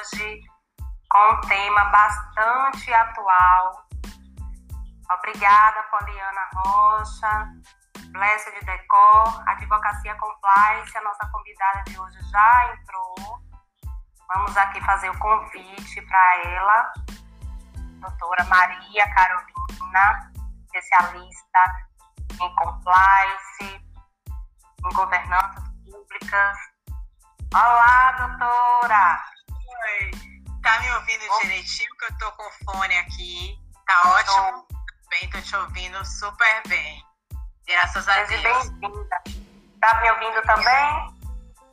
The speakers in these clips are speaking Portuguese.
hoje com um tema bastante atual. Obrigada, Poliana Rocha, Blessed Decor, Advocacia Compliance, a nossa convidada de hoje já entrou. Vamos aqui fazer o convite para ela, doutora Maria Carolina, especialista em compliance, em governanças públicas. Olá, doutora! Oi, tá me ouvindo oh. direitinho? Que eu tô com fone aqui. Tá ótimo? Tô. Bem, tô te ouvindo super bem. Graças a Deus. bem-vinda. Tá me ouvindo também?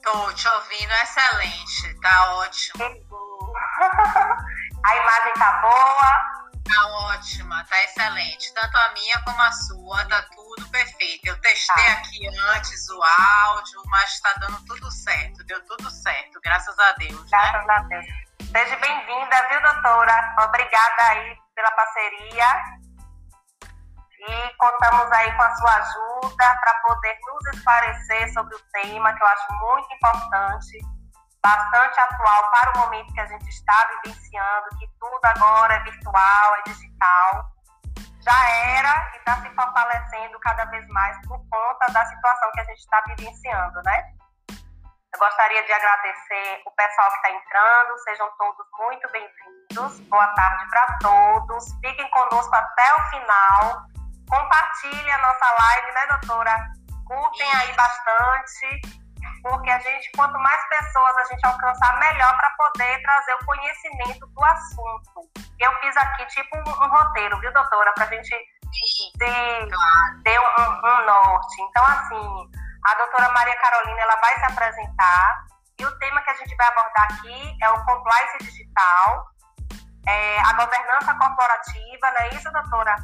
Tô te ouvindo excelente, tá ótimo. a imagem tá boa? Tá ótima, tá excelente. Tanto a minha como a sua, tá tudo perfeito. Eu testei tá. aqui antes o áudio, mas tá dando tudo certo. Deu tudo certo, graças a Deus. Né? Graças né? a Deus. Seja bem-vinda, viu, doutora? Obrigada aí pela parceria. E contamos aí com a sua ajuda para poder nos esclarecer sobre o tema, que eu acho muito importante bastante atual para o momento que a gente está vivenciando, que tudo agora é virtual, é digital. Já era e está se fortalecendo cada vez mais por conta da situação que a gente está vivenciando, né? Eu gostaria de agradecer o pessoal que está entrando, sejam todos muito bem-vindos. Boa tarde para todos. Fiquem conosco até o final. Compartilhe a nossa live, né, doutora? Curtem aí bastante porque a gente, quanto mais pessoas a gente alcançar, melhor para poder trazer o conhecimento do assunto. Eu fiz aqui tipo um, um roteiro, viu, doutora, para a gente ter, um, um, norte. Então, assim, a doutora Maria Carolina ela vai se apresentar e o tema que a gente vai abordar aqui é o compliance digital, é, a governança corporativa, não é isso, doutora?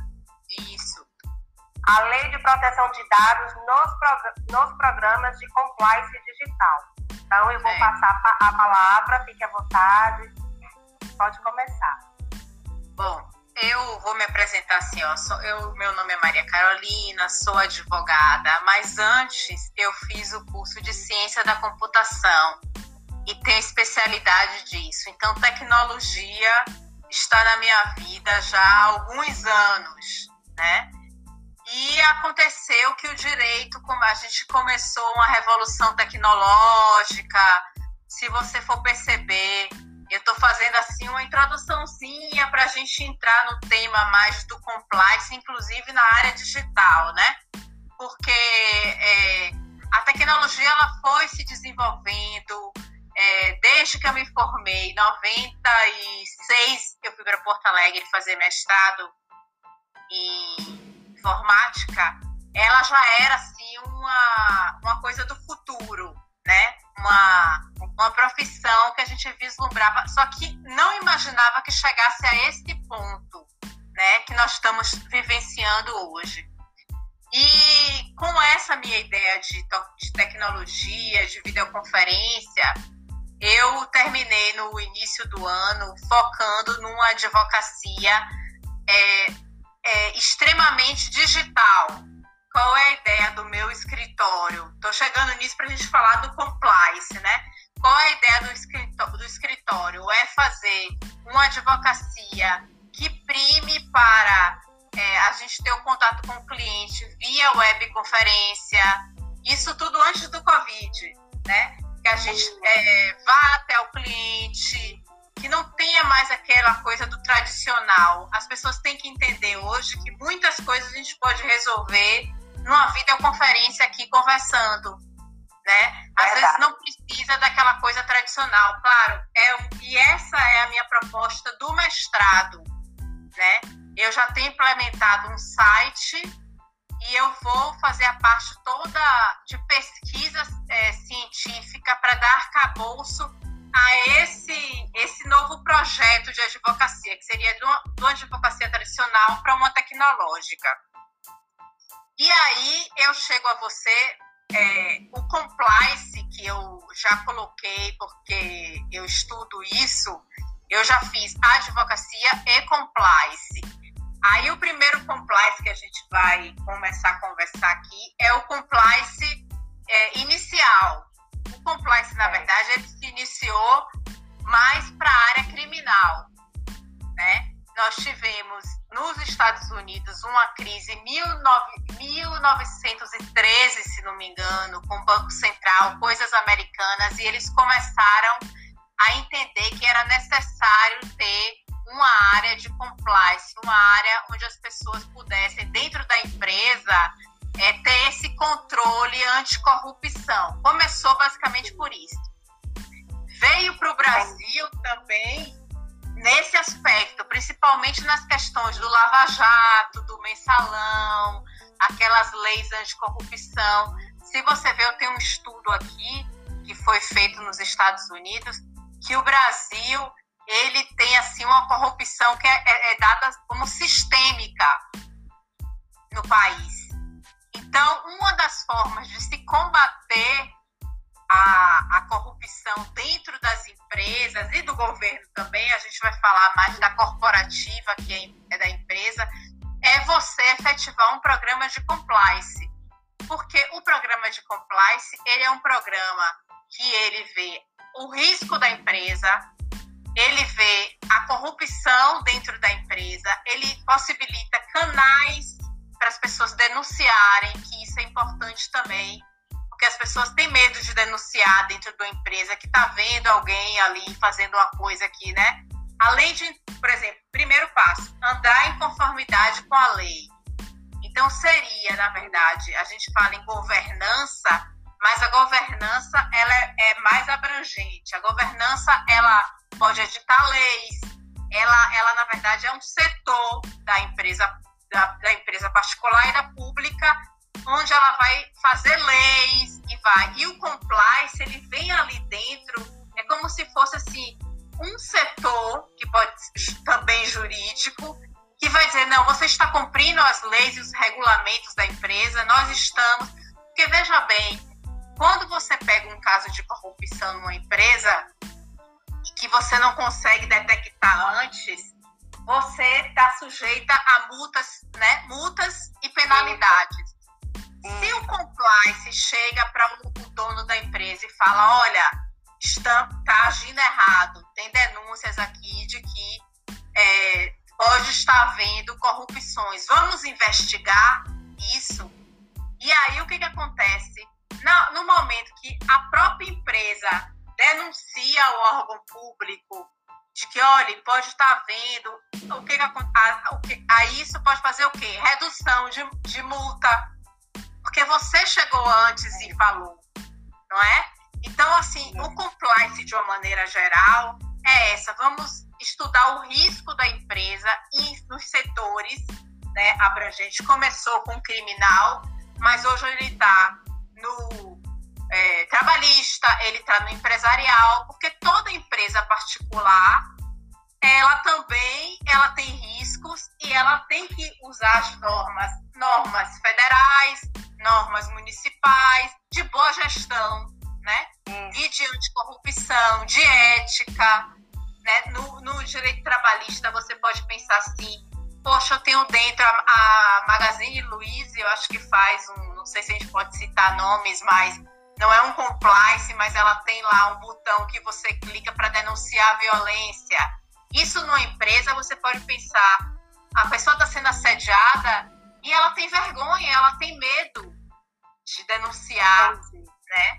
A lei de proteção de dados nos, prog nos programas de compliance digital. Então, eu vou é. passar a palavra, fique à vontade, pode começar. Bom, eu vou me apresentar assim, ó, sou, eu, meu nome é Maria Carolina, sou advogada, mas antes eu fiz o curso de Ciência da Computação e tenho especialidade disso. Então, tecnologia está na minha vida já há alguns anos, né? E aconteceu que o direito, como a gente começou uma revolução tecnológica, se você for perceber, eu estou fazendo assim uma introduçãozinha para a gente entrar no tema mais do compliance, inclusive na área digital, né? Porque é, a tecnologia ela foi se desenvolvendo é, desde que eu me formei, em 96, eu fui para Porto Alegre fazer mestrado em informática, ela já era assim uma, uma coisa do futuro, né? Uma, uma profissão que a gente vislumbrava, só que não imaginava que chegasse a esse ponto, né? Que nós estamos vivenciando hoje. E com essa minha ideia de, de tecnologia, de videoconferência, eu terminei no início do ano focando numa advocacia é, é, extremamente digital. Qual é a ideia do meu escritório? Estou chegando nisso para a gente falar do compliance, né? Qual é a ideia do escritório? Do escritório? É fazer uma advocacia que prime para é, a gente ter o um contato com o cliente via webconferência, isso tudo antes do Covid, né? Que a gente é, vá até o cliente, que não tenha mais aquela coisa do tradicional. As pessoas têm que entender hoje que muitas coisas a gente pode resolver numa videoconferência aqui conversando, né? Às Verdade. vezes não precisa daquela coisa tradicional, claro. É, e essa é a minha proposta do mestrado, né? Eu já tenho implementado um site e eu vou fazer a parte toda de pesquisa é, científica para dar arcabouço a esse, esse novo projeto de advocacia, que seria de uma, advocacia tradicional para uma tecnológica. E aí eu chego a você, é, o compliance, que eu já coloquei, porque eu estudo isso, eu já fiz advocacia e compliance. Aí o primeiro compliance que a gente vai começar a conversar aqui é o compliance é, inicial, compliance, na verdade, ele se iniciou mas para a área criminal, né? Nós tivemos nos Estados Unidos uma crise em 1913, se não me engano, com o Banco Central, coisas americanas, e eles começaram a entender que era necessário ter uma área de compliance, uma área onde as pessoas pudessem, dentro da empresa, é, ter esse controle anticorrupção. Começou basicamente por isso. Veio para o Brasil também nesse aspecto, principalmente nas questões do lava-jato, do mensalão, aquelas leis anticorrupção. Se você ver, eu tenho um estudo aqui que foi feito nos Estados Unidos, que o Brasil ele tem assim uma corrupção que é, é, é dada como sistêmica no país. Então, uma das formas de se combater a, a corrupção dentro das empresas e do governo também, a gente vai falar mais da corporativa, que é, é da empresa, é você efetivar um programa de compliance. Porque o programa de compliance, ele é um programa que ele vê o risco da empresa, ele vê a corrupção dentro da empresa, ele possibilita canais para as pessoas denunciarem, que isso é importante também, porque as pessoas têm medo de denunciar dentro de uma empresa que está vendo alguém ali fazendo uma coisa aqui, né? Além de, por exemplo, primeiro passo, andar em conformidade com a lei. Então seria, na verdade, a gente fala em governança, mas a governança ela é, é mais abrangente. A governança ela pode editar leis, ela, ela na verdade é um setor da empresa da, da empresa particular e da pública, onde ela vai fazer leis e vai. E o compliance ele vem ali dentro, é como se fosse assim um setor que pode também jurídico que vai dizer não, você está cumprindo as leis e os regulamentos da empresa, nós estamos, porque veja bem, quando você pega um caso de corrupção numa empresa que você não consegue detectar antes, você está sujeita a multas, né? Multas e penalidades. Se o compliance chega para o dono da empresa e fala, olha, está, tá agindo errado, tem denúncias aqui de que é, pode estar havendo corrupções, vamos investigar isso. E aí o que, que acontece? No, no momento que a própria empresa denuncia ao órgão público de que, olha, pode estar vendo o que, a, o que a isso pode fazer o quê? Redução de, de multa, porque você chegou antes e falou, não é? Então, assim, o compliance de uma maneira geral é essa. Vamos estudar o risco da empresa e nos setores né, abrangentes. Começou com criminal, mas hoje ele está no é, trabalhista, ele está no empresarial, porque toda empresa particular ela também ela tem riscos e ela tem que usar as normas, normas federais, normas municipais, de boa gestão, né? E de anticorrupção, de ética, né? No, no direito trabalhista você pode pensar assim, poxa, eu tenho dentro a, a Magazine Luiza, eu acho que faz um, não sei se a gente pode citar nomes, mas não é um compliance, mas ela tem lá um botão que você clica para denunciar a violência. Isso numa empresa você pode pensar, a pessoa está sendo assediada e ela tem vergonha, ela tem medo de denunciar, né?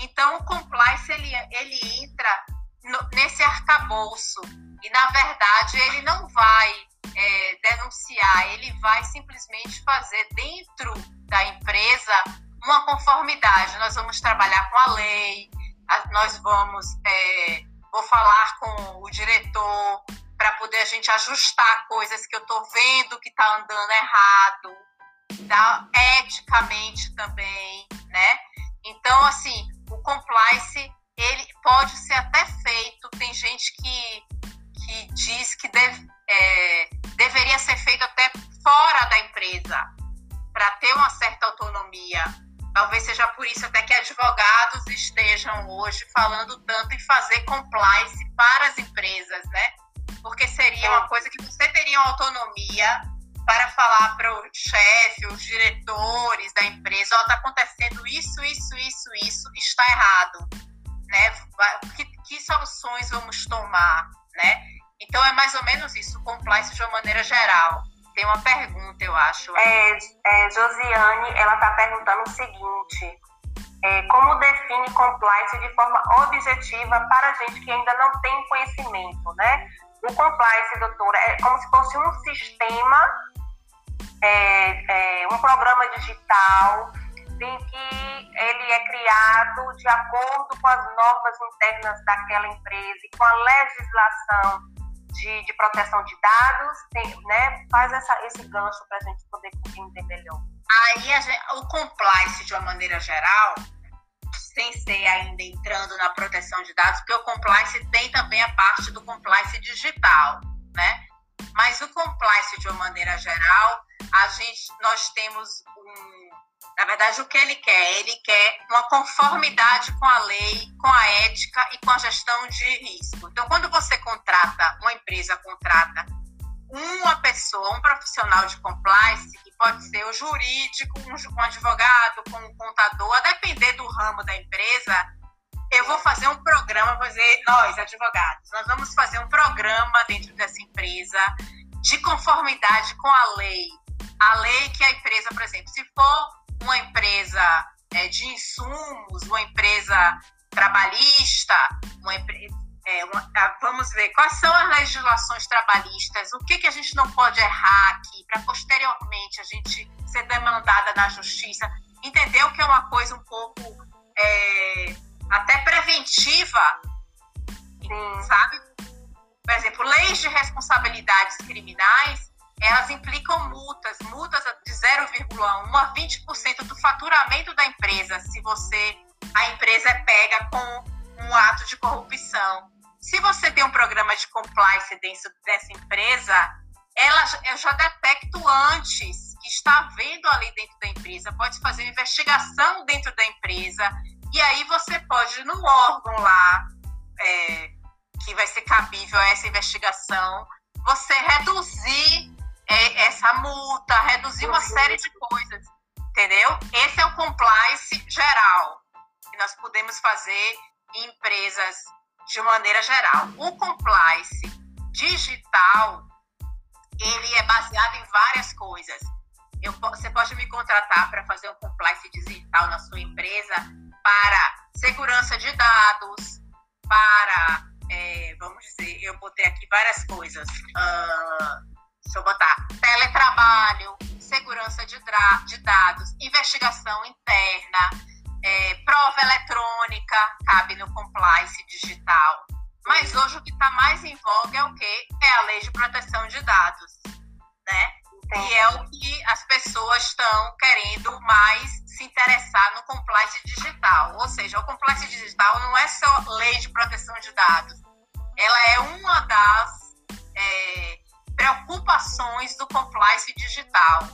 Então o compliance ele, ele entra no, nesse arcabouço e na verdade ele não vai é, denunciar, ele vai simplesmente fazer dentro da empresa uma conformidade. Nós vamos trabalhar com a lei, nós vamos, é, vou falar com o diretor para poder a gente ajustar coisas que eu estou vendo que está andando errado, tá? eticamente também, né? Então, assim, o compliance ele pode ser até feito. Tem gente que, que diz que deve, é, deveria ser feito até fora da empresa para ter uma certa autonomia Talvez seja por isso até que advogados estejam hoje falando tanto em fazer compliance para as empresas, né? Porque seria uma coisa que você teria uma autonomia para falar para o chefe, os diretores da empresa, ó, oh, está acontecendo isso, isso, isso, isso, está errado, né? Que, que soluções vamos tomar, né? Então é mais ou menos isso, compliance de uma maneira geral. Tem uma pergunta, eu acho. É, é Josiane, ela está perguntando o seguinte: é, como define compliance de forma objetiva para gente que ainda não tem conhecimento, né? O compliance, doutora, é como se fosse um sistema, é, é, um programa digital em que ele é criado de acordo com as normas internas daquela empresa e com a legislação de, de proteção de dados, tem, né? Faz essa, esse gancho para a gente poder compreender melhor. Aí gente, o compliance, de uma maneira geral, sem ser ainda entrando na proteção de dados, porque o compliance tem também a parte do compliance digital, né? Mas o compliance, de uma maneira geral, a gente, nós temos um, na verdade, o que ele quer? Ele quer uma conformidade com a lei, com a ética e com a gestão de risco. Então, quando você contrata, uma empresa contrata uma pessoa, um profissional de compliance, que pode ser o jurídico, um, advogado, um contador, a depender do ramo da empresa, eu vou fazer um programa, vou dizer, nós, advogados, nós vamos fazer um programa dentro dessa empresa de conformidade com a lei. A lei que a empresa, por exemplo, se for uma empresa é, de insumos, uma empresa trabalhista, uma empresa. É, uma, vamos ver quais são as legislações trabalhistas, o que, que a gente não pode errar aqui, para posteriormente a gente ser demandada na justiça. Entendeu que é uma coisa um pouco é, até preventiva, Sim. sabe? Por exemplo, leis de responsabilidades criminais elas implicam multas, multas de 0,1 a 20% do faturamento da empresa, se você a empresa é pega com um ato de corrupção. Se você tem um programa de compliance dentro dessa empresa, ela, eu já detecto antes que está havendo ali dentro da empresa, pode fazer uma investigação dentro da empresa, e aí você pode, no órgão lá, é, que vai ser cabível a essa investigação, você reduzir é, essa multa, reduzir uma série de coisas, entendeu? Esse é o compliance geral que nós podemos fazer em empresas de maneira geral. O compliance digital, ele é baseado em várias coisas. Eu, você pode me contratar para fazer um compliance digital na sua empresa para segurança de dados, para, é, vamos dizer, eu botei aqui várias coisas. Uh, deixa eu botar, teletrabalho, segurança de, de dados, investigação interna, é, prova eletrônica, cabe no compliance digital. Mas hoje o que está mais em voga é o quê? É a lei de proteção de dados, né? E é o que as pessoas estão querendo mais se interessar no compliance digital. Ou seja, o compliance digital não é só lei de proteção de dados, ela é uma das é, preocupações do compliance digital,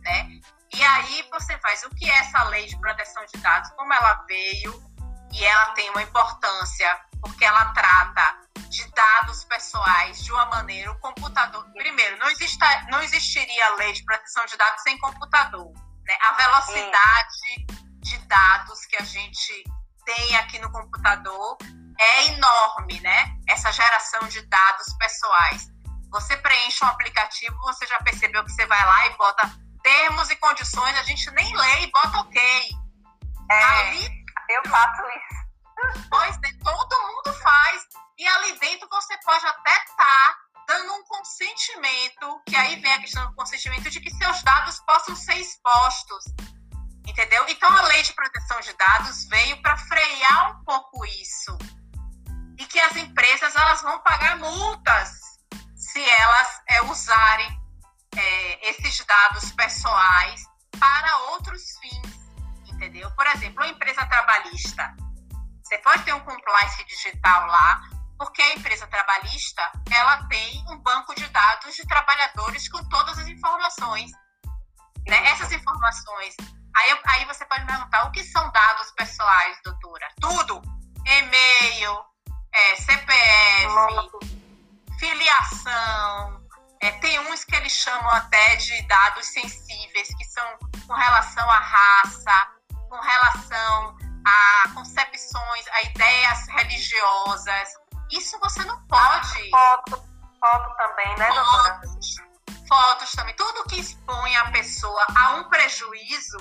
né? E aí você faz o que é essa lei de proteção de dados, como ela veio e ela tem uma importância porque ela trata de dados pessoais de uma maneira o computador. Primeiro, não, exista, não existiria a lei de proteção de dados sem computador. Né? A velocidade de dados que a gente tem aqui no computador é enorme, né? Essa geração de dados pessoais. Você preenche um aplicativo, você já percebeu que você vai lá e bota termos e condições, a gente nem lê e bota ok. É, ali, eu faço isso. Pois é, todo mundo faz. E ali dentro você pode até estar tá dando um consentimento, que aí vem a questão do consentimento de que seus dados possam ser expostos. Entendeu? Então a lei de proteção de dados veio para frear um pouco isso. E que as empresas elas vão pagar multas se elas é, usarem é, esses dados pessoais para outros fins, entendeu? Por exemplo, uma empresa trabalhista. Você pode ter um compliance digital lá, porque a empresa trabalhista ela tem um banco de dados de trabalhadores com todas as informações. Né? Essas informações. Aí, aí você pode me perguntar o que são dados pessoais, doutora? Tudo. E-mail, é, CPF, filiação, é, tem uns que eles chamam até de dados sensíveis, que são com relação à raça, com relação a concepções, a ideias religiosas. Isso você não pode. Foto, foto também, né, doutora? Fotos, fotos também. Tudo que expõe a pessoa a um prejuízo,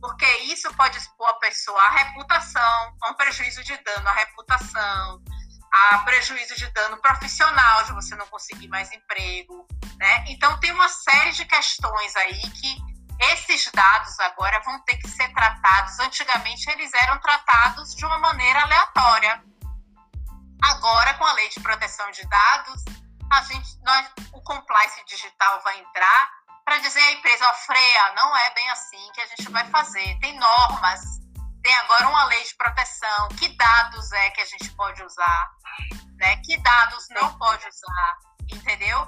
porque isso pode expor a pessoa à reputação, a um prejuízo de dano à reputação, a prejuízo de dano profissional, de você não conseguir mais emprego, né? Então tem uma série de questões aí que esses dados agora vão ter que ser tratados. Antigamente eles eram tratados de uma maneira aleatória. Agora, com a lei de proteção de dados, a gente, nós, o compliance digital vai entrar para dizer à empresa, ó, freia, não é bem assim que a gente vai fazer. Tem normas, tem agora uma lei de proteção, que dados é que a gente pode usar, né? Que dados não pode usar, entendeu?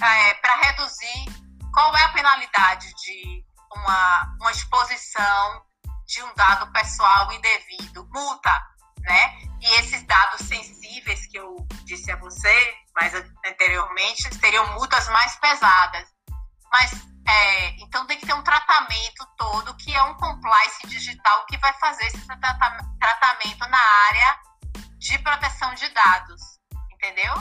É, para reduzir, qual é a penalidade de uma, uma exposição de um dado pessoal indevido? Multa, né? E esses dados sensíveis que eu disse a você mais anteriormente seriam multas mais pesadas. Mas é, então tem que ter um tratamento todo que é um compliance digital que vai fazer esse tratamento na área de proteção de dados, entendeu?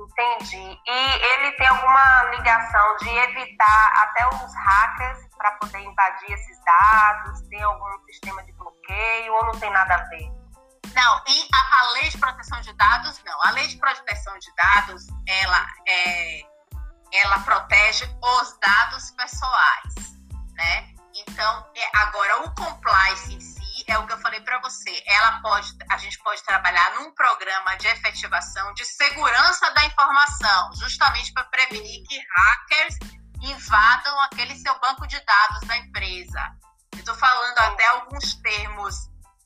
Entendi. E ele tem alguma ligação de evitar até os hackers para poder invadir esses dados? Tem algum sistema de bloqueio ou não tem nada a ver? Não, e a, a lei de proteção de dados, não. A lei de proteção de dados, ela é ela protege os dados pessoais, né? Então, é, agora o compliance em si é o que eu falei para você. Ela pode, a gente pode trabalhar num programa de efetivação de segurança da informação, justamente para prevenir que hackers invadam aquele seu banco de dados da empresa. Eu estou falando até alguns termos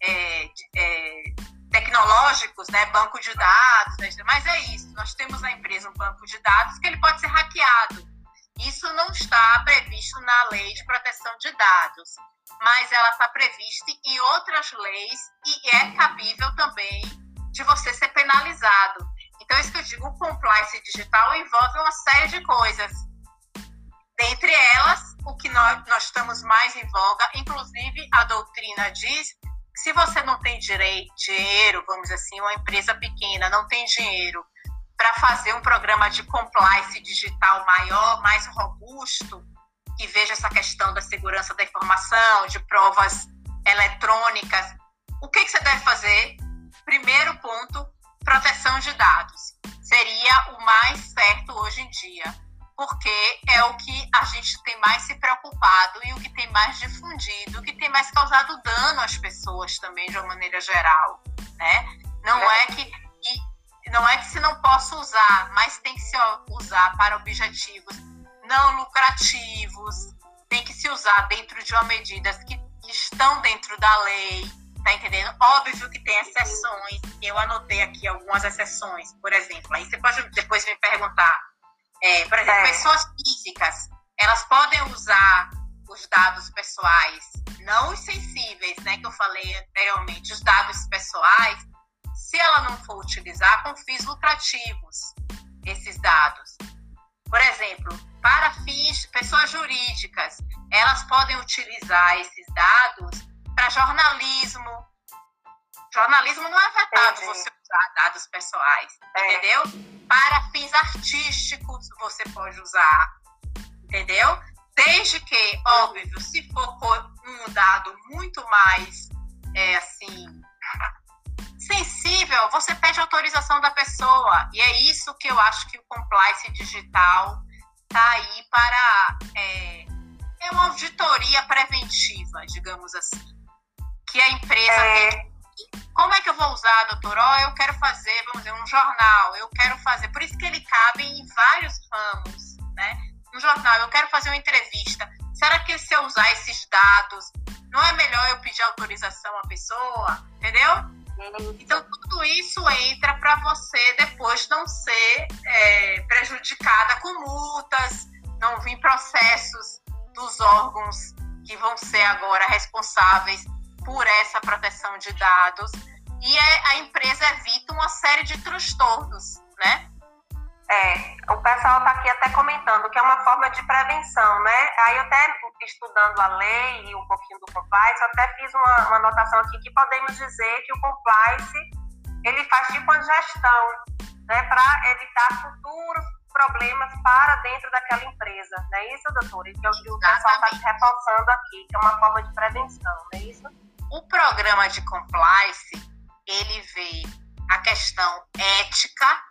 é, é, tecnológicos, né, banco de dados, né, mas é isso. Nós temos na empresa um banco de dados que ele pode ser hackeado. Isso não está previsto na lei de proteção de dados, mas ela está prevista em outras leis e é cabível também de você ser penalizado. Então, isso que eu digo, o compliance digital envolve uma série de coisas. Dentre elas, o que nós, nós estamos mais em voga, inclusive a doutrina diz se você não tem direito, dinheiro, vamos dizer assim, uma empresa pequena não tem dinheiro para fazer um programa de compliance digital maior, mais robusto, que veja essa questão da segurança da informação, de provas eletrônicas, o que, que você deve fazer? Primeiro ponto, proteção de dados. Seria o mais certo hoje em dia porque é o que a gente tem mais se preocupado e o que tem mais difundido, o que tem mais causado dano às pessoas também de uma maneira geral, né? Não é, é que não é que se não possa usar, mas tem que se usar para objetivos não lucrativos, tem que se usar dentro de uma medida que estão dentro da lei, tá entendendo? Óbvio que tem exceções, eu anotei aqui algumas exceções, por exemplo, aí você pode depois me perguntar é, por exemplo, é. pessoas físicas, elas podem usar os dados pessoais, não os sensíveis, né, que eu falei anteriormente, os dados pessoais, se ela não for utilizar com fins lucrativos, esses dados. Por exemplo, para fins, pessoas jurídicas, elas podem utilizar esses dados para jornalismo. Jornalismo não é vetado Entendi. você usar dados pessoais, é. entendeu? Para fins artísticos você pode usar, entendeu? Desde que, óbvio, se for um dado muito mais, é, assim, sensível, você pede autorização da pessoa. E é isso que eu acho que o compliance digital está aí para. É, é uma auditoria preventiva, digamos assim. Que a empresa é. tem como é que eu vou usar, doutor? Oh, eu quero fazer, vamos dizer, um jornal, eu quero fazer. Por isso que ele cabe em vários ramos, né? Um jornal, eu quero fazer uma entrevista. Será que se eu usar esses dados, não é melhor eu pedir autorização à pessoa? Entendeu? Então, tudo isso entra para você depois não ser é, prejudicada com multas, não vir processos dos órgãos que vão ser agora responsáveis por essa proteção de dados e é, a empresa evita uma série de transtornos, né? É, o pessoal está aqui até comentando que é uma forma de prevenção, né? Aí eu até estudando a lei e um pouquinho do compliance, eu até fiz uma, uma anotação aqui que podemos dizer que o compliance ele faz tipo uma gestão, né, para evitar futuros problemas para dentro daquela empresa, não é isso, doutora? E que é o que o pessoal está reforçando aqui, que é uma forma de prevenção, não é isso? O programa de compliance, ele vê a questão ética,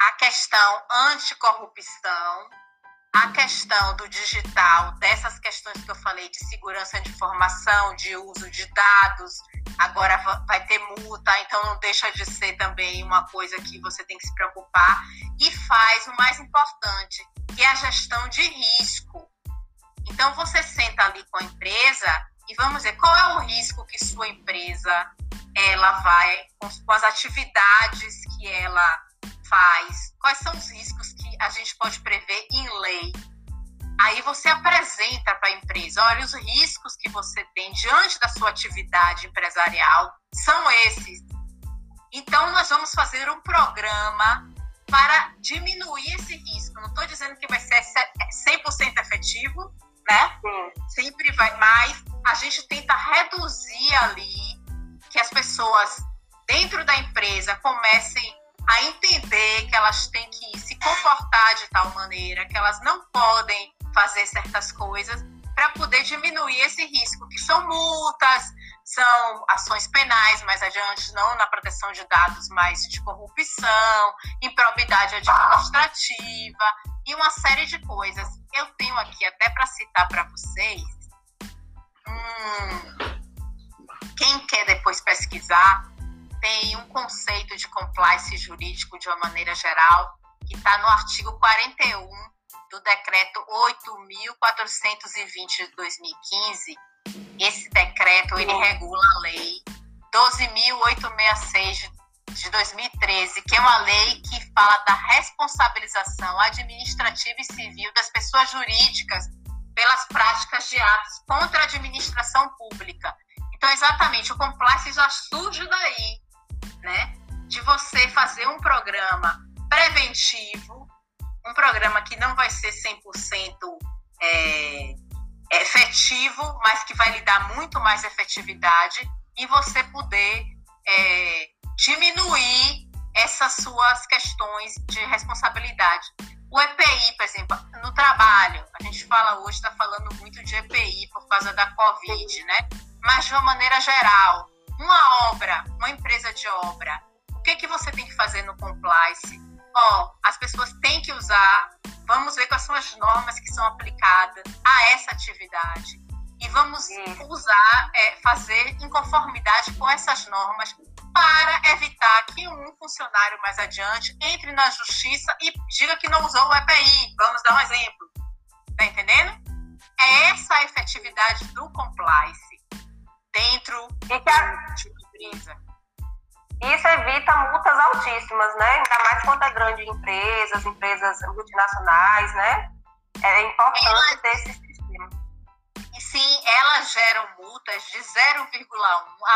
a questão anticorrupção, a questão do digital, dessas questões que eu falei de segurança de informação, de uso de dados, agora vai ter multa, então não deixa de ser também uma coisa que você tem que se preocupar. E faz o mais importante, que é a gestão de risco. Então você senta ali com a empresa e vamos ver qual é o risco que sua empresa ela vai com as atividades que ela faz, quais são os riscos que a gente pode prever em lei. Aí você apresenta para a empresa, olha, os riscos que você tem diante da sua atividade empresarial são esses. Então, nós vamos fazer um programa para diminuir esse risco. Não estou dizendo que vai ser 100% efetivo, né? Sempre vai, mas a gente tenta reduzir ali que as pessoas dentro da empresa comecem a entender que elas têm que se comportar de tal maneira, que elas não podem fazer certas coisas para poder diminuir esse risco, que são multas, são ações penais mais adiante, não na proteção de dados, mas de corrupção, improbidade administrativa e uma série de coisas. Eu tenho aqui até para citar para vocês. Hum, quem quer depois pesquisar, tem um conceito de compliance jurídico de uma maneira geral, que está no artigo 41 do decreto 8.420 de 2015. Esse decreto ele regula a lei 12.866 de 2013, que é uma lei que fala da responsabilização administrativa e civil das pessoas jurídicas pelas práticas de atos contra a administração pública. Então, exatamente, o compliance já surge daí, né? De você fazer um programa preventivo, um programa que não vai ser 100% é, efetivo, mas que vai lhe dar muito mais efetividade e você poder é, diminuir essas suas questões de responsabilidade. O EPI, por exemplo, no trabalho, a gente fala hoje, está falando muito de EPI por causa da Covid, né? Mas de uma maneira geral, uma obra, uma empresa de obra, o que, que você tem que fazer no compliance? Ó, oh, as pessoas têm que usar, vamos ver quais são as normas que são aplicadas a essa atividade. E vamos usar, é, fazer em conformidade com essas normas para evitar que um funcionário mais adiante entre na justiça e diga que não usou o EPI. Vamos dar um exemplo. Tá entendendo? É essa a efetividade do compliance dentro que a... de uma empresa. Isso evita multas altíssimas, né? Ainda mais quando é grande empresas, empresas multinacionais, né? É importante ter esse sim, elas geram multas de 0,1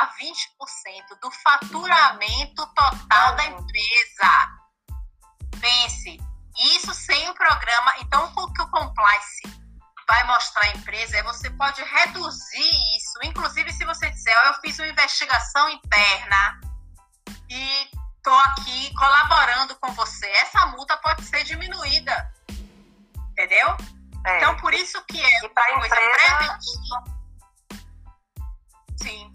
a 20% do faturamento total da empresa. Pense, isso sem o programa. Então, o que o compliance vai mostrar a empresa é você pode reduzir isso. Inclusive, se você disser, oh, eu fiz uma investigação interna e estou aqui colaborando com você, essa multa pode ser diminuída. Entendeu? É. Então, por isso que é uma coisa empresa... preventiva. Sim.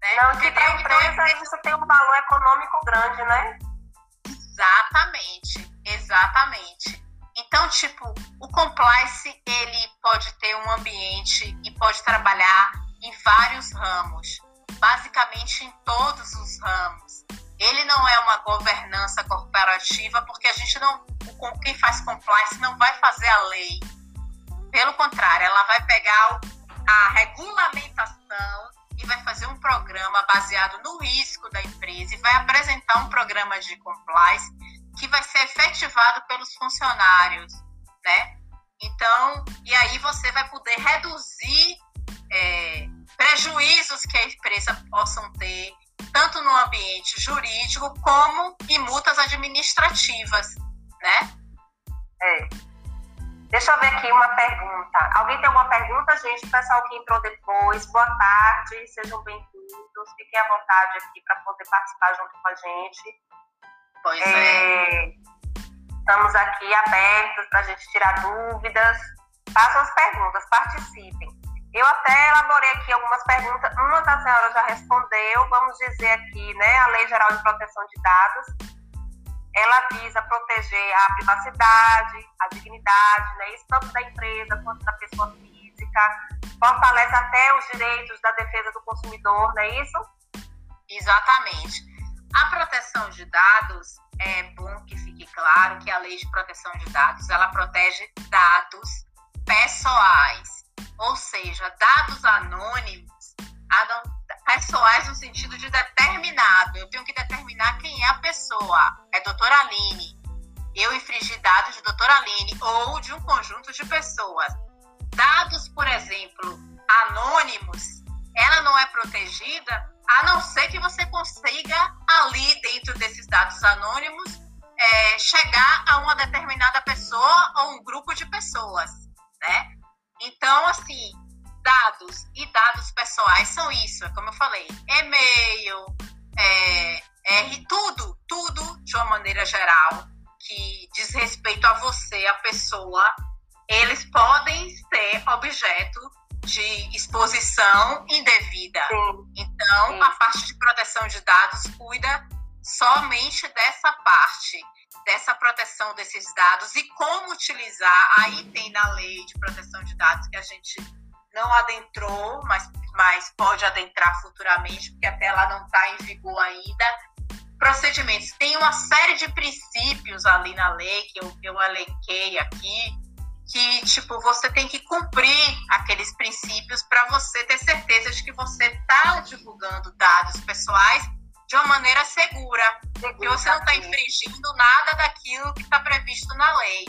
Né? Não, que para a então, empresa então, isso tem um valor econômico grande, né? Exatamente, exatamente. Então, tipo, o compliance, ele pode ter um ambiente e pode trabalhar em vários ramos, basicamente em todos os ramos. Ele não é uma governança corporativa, porque a gente não, quem faz compliance não vai fazer a lei. Pelo contrário, ela vai pegar a regulamentação e vai fazer um programa baseado no risco da empresa e vai apresentar um programa de compliance que vai ser efetivado pelos funcionários, né? Então, e aí você vai poder reduzir é, prejuízos que a empresa possam ter, tanto no ambiente jurídico como em multas administrativas, né? É. Deixa eu ver aqui uma pergunta. Alguém tem alguma pergunta, gente? O pessoal que entrou depois, boa tarde, sejam bem-vindos. Fiquem à vontade aqui para poder participar junto com a gente. Pois é. é. Estamos aqui abertos para a gente tirar dúvidas. Façam as perguntas, participem. Eu até elaborei aqui algumas perguntas, uma da senhora já respondeu, vamos dizer aqui, né? A Lei Geral de Proteção de Dados, ela visa proteger a privacidade, a dignidade, né? Isso tanto da empresa quanto da pessoa física, fortalece até os direitos da defesa do consumidor, não é isso? Exatamente. A proteção de dados, é bom que fique claro que a Lei de Proteção de Dados, ela protege dados pessoais ou seja, dados anônimos, pessoais no sentido de determinado. Eu tenho que determinar quem é a pessoa. É doutora Aline. Eu infringi dados de doutora Aline ou de um conjunto de pessoas. Dados, por exemplo, anônimos, ela não é protegida a não ser que você consiga ali dentro desses dados anônimos é, chegar a uma determinada pessoa ou um grupo de pessoas? Então, assim, dados e dados pessoais são isso, é como eu falei, e-mail, é, é, tudo, tudo de uma maneira geral que diz respeito a você, a pessoa, eles podem ser objeto de exposição indevida. Sim. Então, Sim. a parte de proteção de dados cuida somente dessa parte dessa proteção desses dados e como utilizar. Aí tem na lei de proteção de dados que a gente não adentrou, mas, mas pode adentrar futuramente, porque até ela não está em vigor ainda. Procedimentos. Tem uma série de princípios ali na lei que eu, eu elenquei aqui, que tipo você tem que cumprir aqueles princípios para você ter certeza de que você está divulgando dados pessoais de uma maneira segura, que você não está infringindo nada daquilo que está previsto na lei.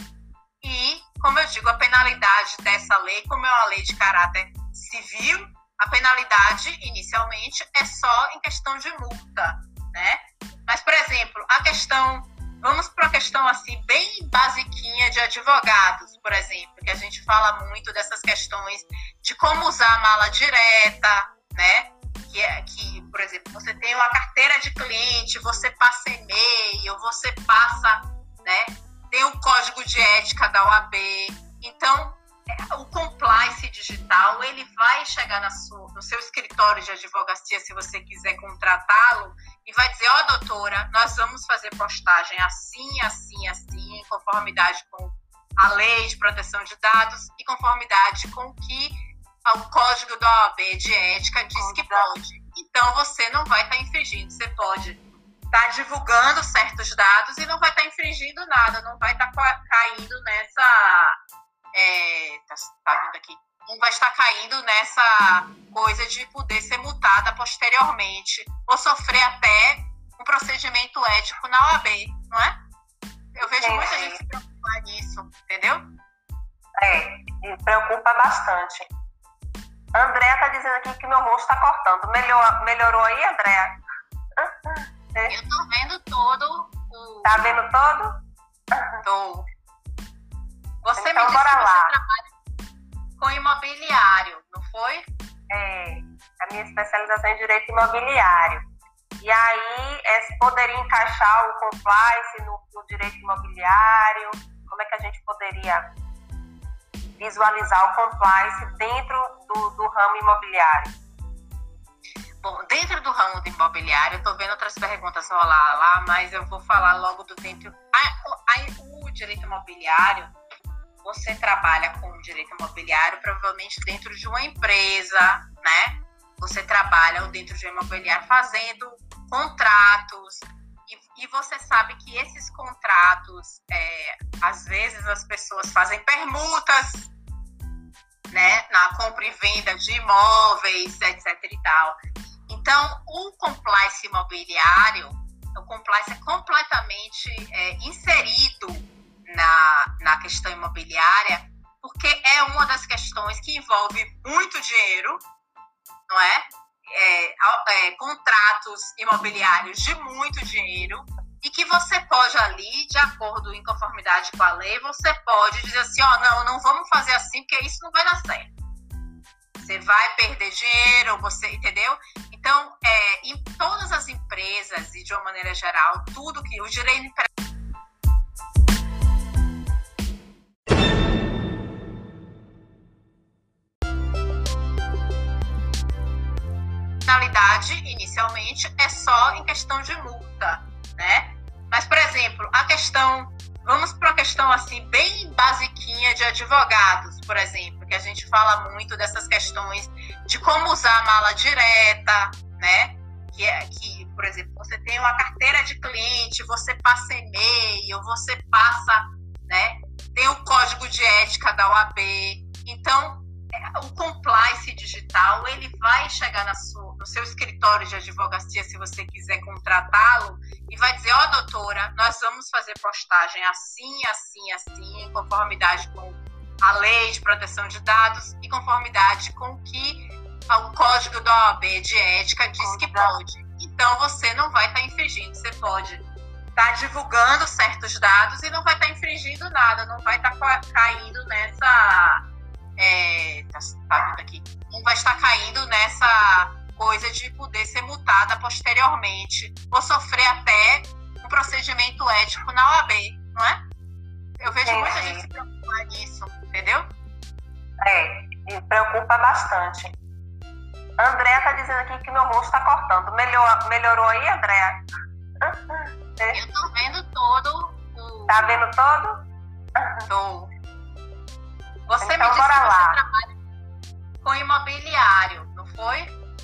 E, como eu digo, a penalidade dessa lei, como é uma lei de caráter civil, a penalidade, inicialmente, é só em questão de multa, né? Mas, por exemplo, a questão, vamos para a questão assim, bem basiquinha de advogados, por exemplo, que a gente fala muito dessas questões de como usar a mala direta, né? que, é, que, por exemplo, você tem uma carteira de cliente, você passa e-mail, você passa, né? Tem o código de ética da OAB. Então, é, o compliance digital, ele vai chegar na sua, no seu escritório de advocacia, se você quiser contratá-lo, e vai dizer, ó, oh, doutora, nós vamos fazer postagem assim, assim, assim, em conformidade com a lei de proteção de dados e conformidade com o que o código da OAB de ética diz que pode. Então você não vai estar tá infringindo. Você pode estar tá divulgando certos dados e não vai estar tá infringindo nada, não vai estar caindo nessa. É, tá, tá vindo aqui. Não vai estar caindo nessa coisa de poder ser multada posteriormente ou sofrer até um procedimento ético na OAB, não é? Eu vejo muita gente se preocupar nisso, entendeu? É, me preocupa bastante. Andréa tá dizendo aqui que meu rosto tá cortando. Melhor, melhorou aí, Andréa? Eu tô vendo todo o. Tá vendo todo? Tô. Você então, me disse que lá. você trabalha com imobiliário, não foi? É, a minha especialização é em direito imobiliário. E aí, é, poderia encaixar o compliance no, no direito imobiliário? Como é que a gente poderia visualizar o compliance dentro do, do ramo imobiliário? Bom, dentro do ramo do imobiliário, eu estou vendo outras perguntas rolar lá, mas eu vou falar logo do dentro. A, a, o direito imobiliário, você trabalha com o direito imobiliário provavelmente dentro de uma empresa, né? Você trabalha dentro de um imobiliário fazendo contratos, e, você sabe que esses contratos, é, às vezes as pessoas fazem permutas, né, na compra e venda de imóveis, etc e tal. Então, o compliance imobiliário, o compliance é completamente é, inserido na, na questão imobiliária, porque é uma das questões que envolve muito dinheiro, não é? É, é, contratos imobiliários de muito dinheiro e que você pode ali, de acordo em conformidade com a lei, você pode dizer assim, ó, oh, não, não vamos fazer assim porque isso não vai dar certo. Você vai perder dinheiro, você, entendeu? Então, é, em todas as empresas e de uma maneira geral, tudo que o direito inicialmente, é só em questão de multa, né? Mas, por exemplo, a questão, vamos para uma questão assim, bem basiquinha de advogados, por exemplo, que a gente fala muito dessas questões de como usar a mala direta, né? Que é que, por exemplo, você tem uma carteira de cliente, você passa e-mail, você passa, né? Tem o código de ética da OAB. Então, o compliance digital ele vai chegar sua, no seu escritório de advocacia se você quiser contratá-lo e vai dizer ó oh, doutora nós vamos fazer postagem assim assim assim em conformidade com a lei de proteção de dados e conformidade com o que o código da OAB de ética diz que pode. Então você não vai estar tá infringindo você pode estar tá divulgando certos dados e não vai estar tá infringindo nada não vai estar tá caindo nessa é, tá, tá vendo aqui, não vai estar caindo nessa coisa de poder ser multada posteriormente ou sofrer até um procedimento ético na OAB, não é? Eu vejo Sim, muita gente se preocupar nisso, entendeu? É, me preocupa bastante. Andréa tá dizendo aqui que meu rosto está cortando. Melhor, melhorou aí, Andréa? Eu tô vendo todo o. Tá vendo todo? Tô. Você então, me disse que lá. você trabalha com imobiliário, não foi?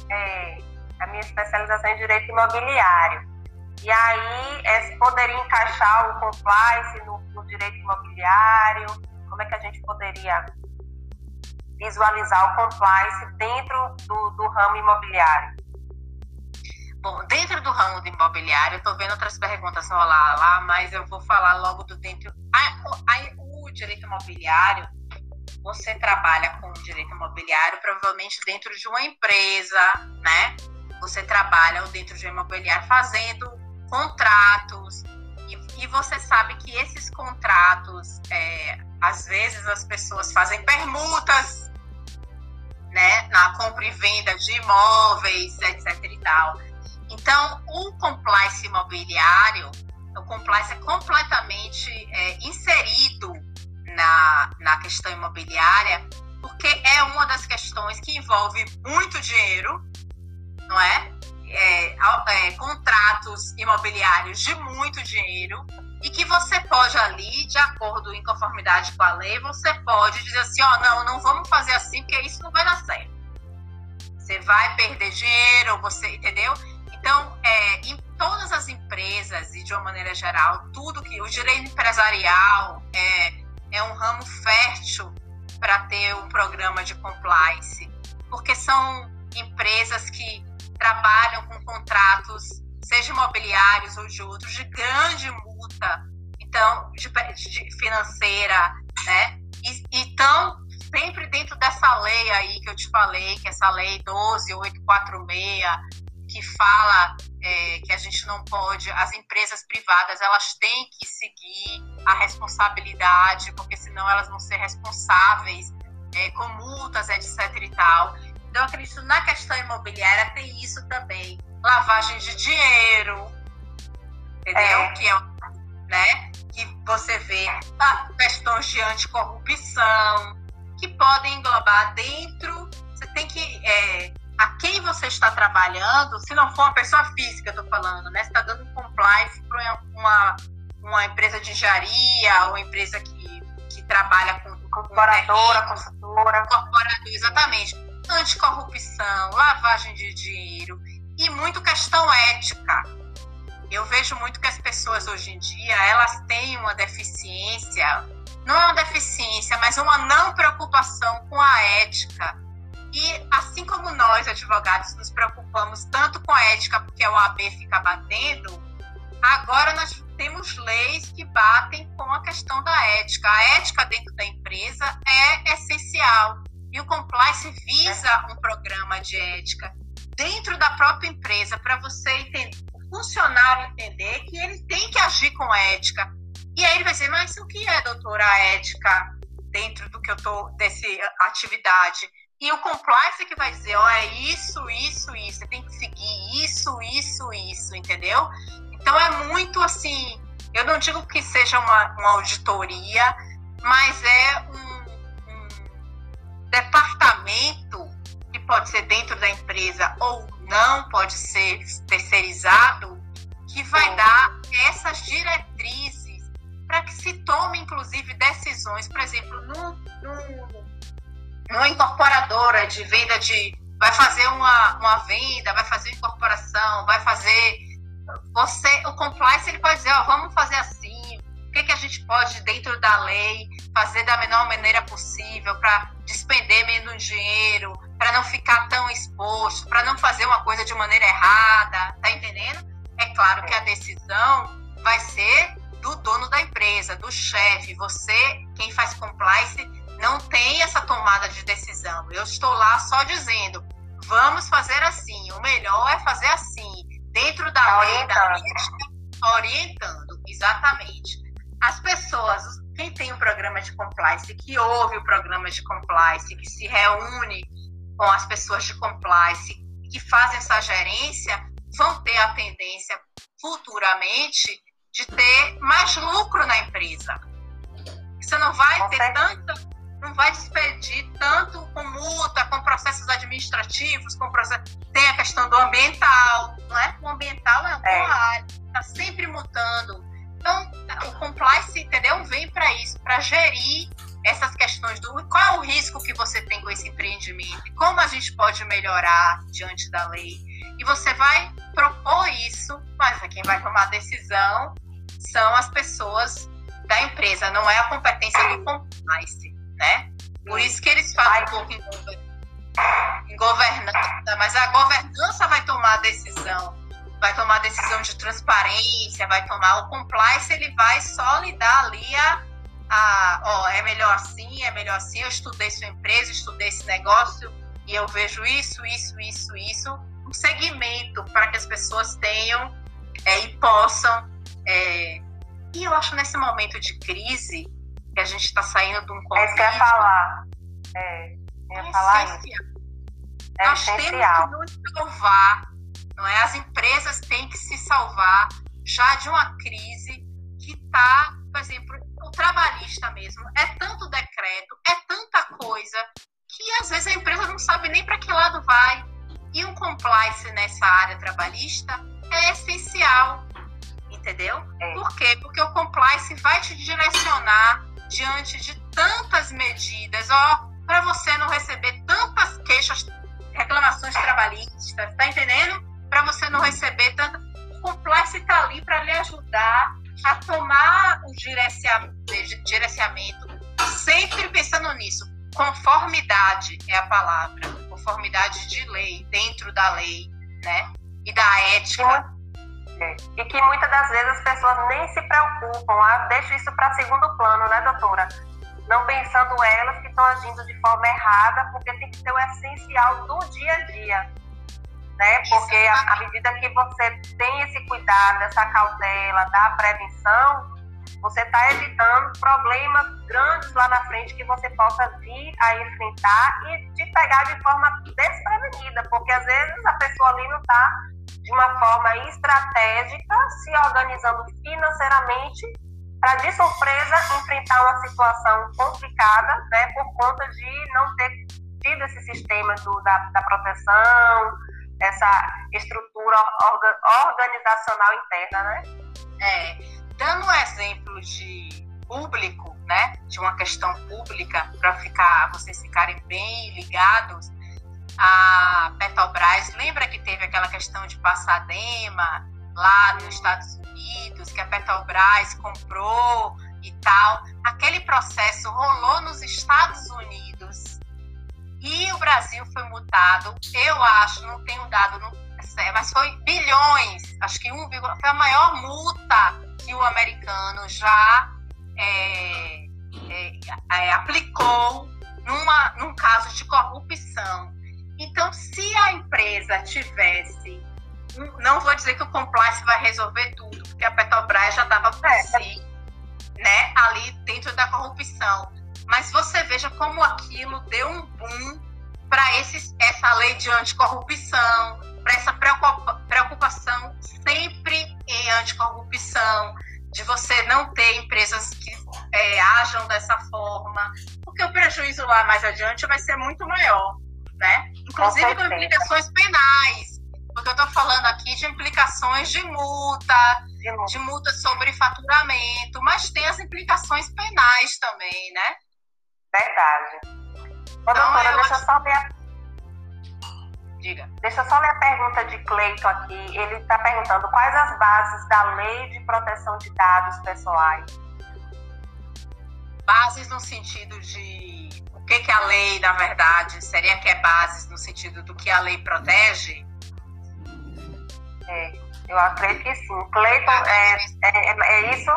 É, a minha especialização é em direito imobiliário. E aí, é, poderia encaixar o compliance no, no direito imobiliário? Como é que a gente poderia visualizar o compliance dentro do, do ramo imobiliário? Bom, dentro do ramo do imobiliário, eu estou vendo outras perguntas rolar lá, mas eu vou falar logo do dentro. A, a, o direito imobiliário, você trabalha com direito imobiliário, provavelmente dentro de uma empresa, né? Você trabalha dentro de uma imobiliário fazendo contratos, e, e você sabe que esses contratos, é, às vezes as pessoas fazem permutas, né? Na compra e venda de imóveis, etc e tal. Então, o compliance imobiliário, o compliance é completamente é, inserido na, na questão imobiliária, porque é uma das questões que envolve muito dinheiro, não é? é, é contratos imobiliários de muito dinheiro e que você pode ali, de acordo em conformidade com a lei, você pode dizer assim, ó, oh, não, não vamos fazer assim porque isso não vai dar certo. Você vai perder dinheiro, você, entendeu? Então, é, em todas as empresas e de uma maneira geral, tudo que o direito empresarial é é um ramo fértil para ter um programa de compliance, porque são empresas que trabalham com contratos, seja imobiliários ou de outros, de grande multa, então, de, de financeira, né? E estão sempre dentro dessa lei aí que eu te falei, que é essa lei 12846, que fala é, que a gente não pode, as empresas privadas elas têm que seguir a responsabilidade, porque senão elas vão ser responsáveis é, com multas, etc e tal. Então, eu acredito na questão imobiliária tem isso também, lavagem de dinheiro, entendeu? É. Que é, né? Que você vê ah, questões de anticorrupção, que podem englobar dentro. Você tem que é, a quem você está trabalhando, se não for uma pessoa física, estou falando, né? Você está dando compliance para uma, uma empresa de engenharia ou empresa que, que trabalha com corporadora, consultora. Corporadora, exatamente. Anticorrupção, lavagem de dinheiro e muito questão ética. Eu vejo muito que as pessoas hoje em dia, elas têm uma deficiência, não é uma deficiência, mas uma não preocupação com a ética e assim como nós, advogados, nos preocupamos tanto com a ética, porque o AB fica batendo, agora nós temos leis que batem com a questão da ética. A ética dentro da empresa é essencial. E o compliance visa um programa de ética. dentro da própria empresa, para você entender, o funcionário entender que ele tem que agir com ética. E aí ele vai dizer, mas o que é, doutora, a ética dentro do que eu tô, dessa atividade? E o compliance é que vai dizer, ó, oh, é isso, isso, isso, você tem que seguir isso, isso, isso, entendeu? Então é muito assim, eu não digo que seja uma, uma auditoria, mas é um, um departamento que pode ser dentro da empresa ou não, pode ser terceirizado, que vai dar essas diretrizes para que se tome, inclusive, decisões, por exemplo, num, num, numa incorporadora de venda de. vai fazer uma, uma venda, vai fazer incorporação, vai fazer. Você, o compliance, ele pode dizer, ó, vamos fazer assim, o que, que a gente pode, dentro da lei, fazer da menor maneira possível para despender menos dinheiro, para não ficar tão exposto, para não fazer uma coisa de maneira errada, tá entendendo? É claro que a decisão vai ser do dono da empresa, do chefe. Você, quem faz compliance, não tem essa tomada de decisão. Eu estou lá só dizendo, vamos fazer assim. O melhor é fazer assim, dentro da tá lei, da orientando, exatamente. As pessoas, quem tem o um programa de compliance, que ouve o programa de compliance, que se reúne com as pessoas de compliance, que fazem essa gerência, vão ter a tendência futuramente de ter mais lucro na empresa. Você não vai ter tanta não vai despedir tanto com multa, com processos administrativos, com processo... tem a questão do ambiental, não é? O ambiental é uma é. área, está sempre mudando. Então, o compliance, entendeu? Vem para isso, para gerir essas questões do qual é o risco que você tem com esse empreendimento, como a gente pode melhorar diante da lei. E você vai propor isso, mas quem vai tomar a decisão são as pessoas da empresa, não é a competência do compliance né? Por isso que eles falam um pouco em, governança, mas a governança vai tomar a decisão, vai tomar a decisão de transparência, vai tomar o compliance, ele vai só lhe dar ali a, a ó, é melhor assim, é melhor assim, eu estudei sua empresa, estudei esse negócio e eu vejo isso, isso, isso, isso, um segmento para que as pessoas tenham é, e possam. É, e eu acho nesse momento de crise, que a gente está saindo de um Covid. É falar. É, é falar essencial. isso. É Nós essencial. temos que nos salvar, não é? As empresas têm que se salvar já de uma crise que está, por exemplo, o trabalhista mesmo. É tanto decreto, é tanta coisa que às vezes a empresa não sabe nem para que lado vai. E um compliance nessa área trabalhista é essencial, entendeu? É. Por quê? Porque o compliance vai te direcionar diante de tantas medidas, ó, para você não receber tantas queixas, reclamações trabalhistas, tá entendendo? Para você não receber tanta. O compliance está ali para lhe ajudar a tomar o gerenciamento, sempre pensando nisso. Conformidade é a palavra, conformidade de lei, dentro da lei, né? E da ética. É. E que muitas das vezes as pessoas nem se preocupam, ah, deixam isso para segundo plano, né, doutora? Não pensando elas que estão agindo de forma errada, porque tem que ser o essencial do dia a dia. Né? Porque à medida que você tem esse cuidado, essa cautela da prevenção, você está evitando problemas grandes lá na frente que você possa vir a enfrentar e te pegar de forma desprevenida, porque às vezes a pessoa ali não está de uma forma estratégica, se organizando financeiramente para de surpresa enfrentar uma situação complicada, né, por conta de não ter tido esse sistema do, da, da proteção, essa estrutura orga, organizacional interna, né? É, dando um exemplo de público, né, de uma questão pública, para ficar vocês ficarem bem ligados, a Petrobras, lembra que teve aquela questão de Passadema lá nos Estados Unidos, que a Petrobras comprou e tal. Aquele processo rolou nos Estados Unidos e o Brasil foi multado, eu acho, não tenho dado, não, mas foi bilhões, acho que um, foi a maior multa que o americano já é, é, é, aplicou numa, num caso de corrupção. Então, se a empresa tivesse, não vou dizer que o compliance vai resolver tudo, porque a Petrobras já estava por é. si, né, ali dentro da corrupção. Mas você veja como aquilo deu um boom para essa lei de anticorrupção, para essa preocupação sempre em anticorrupção, de você não ter empresas que é, ajam dessa forma, porque o prejuízo lá mais adiante vai ser muito maior, né? Inclusive com, com implicações penais, porque eu estou falando aqui de implicações de multa, de, de multa sobre faturamento, mas tem as implicações penais também, né? Verdade. Ô, então, doutora, deixa eu só ver a... Diga. Deixa eu só ler a pergunta de Cleito aqui. Ele está perguntando quais as bases da lei de proteção de dados pessoais. Bases no sentido de o que, que a lei, na verdade, seria que é bases no sentido do que a lei protege? É, eu acredito que sim. Cleiton, é, é, é, é isso?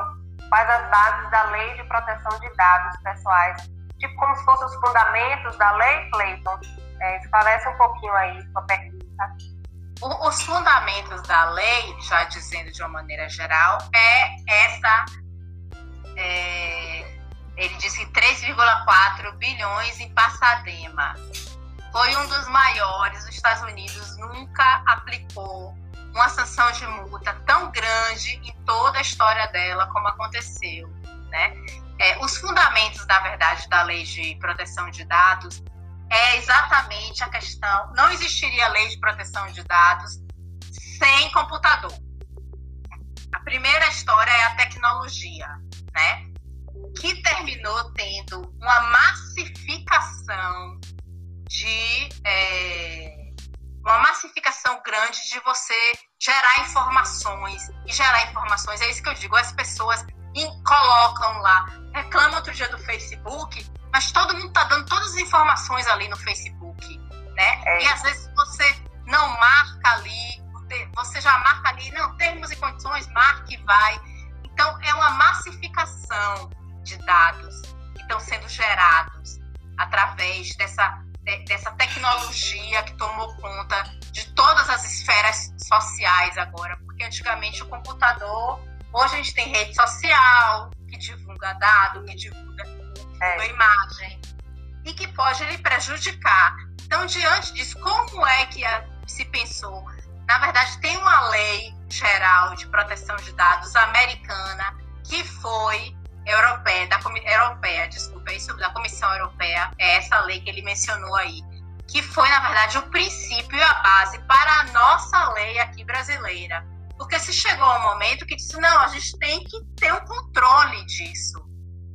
Quais as bases da lei de proteção de dados pessoais? Tipo como se fossem os fundamentos da lei, Cleiton? É, esclarece um pouquinho aí sua pergunta. Os fundamentos da lei, já dizendo de uma maneira geral, é essa. É, ele disse 3,4 bilhões em Passadema. Foi um dos maiores. Os Estados Unidos nunca aplicou uma sanção de multa tão grande em toda a história dela como aconteceu, né? É, os fundamentos, na verdade, da lei de proteção de dados é exatamente a questão. Não existiria lei de proteção de dados sem computador. A primeira história é a tecnologia, né? Que terminou tendo uma massificação de é, uma massificação grande de você gerar informações e gerar informações. É isso que eu digo. As pessoas colocam lá, reclamam outro dia do Facebook, mas todo mundo está dando todas as informações ali no Facebook, né? É. E às vezes você não marca ali, você já marca ali, não, termos e condições, marque e vai. Então, é uma massificação de dados que estão sendo gerados através dessa, dessa tecnologia que tomou conta de todas as esferas sociais agora, porque antigamente o computador, hoje a gente tem rede social, que divulga dado, que divulga é. a imagem e que pode lhe prejudicar. Então, diante disso, como é que se pensou? Na verdade, tem uma lei geral de proteção de dados americana que foi europeia, da europeia, desculpa, isso da Comissão Europeia, é essa lei que ele mencionou aí, que foi na verdade o princípio e a base para a nossa lei aqui brasileira. Porque se chegou um momento que disse, não, a gente tem que ter um controle disso.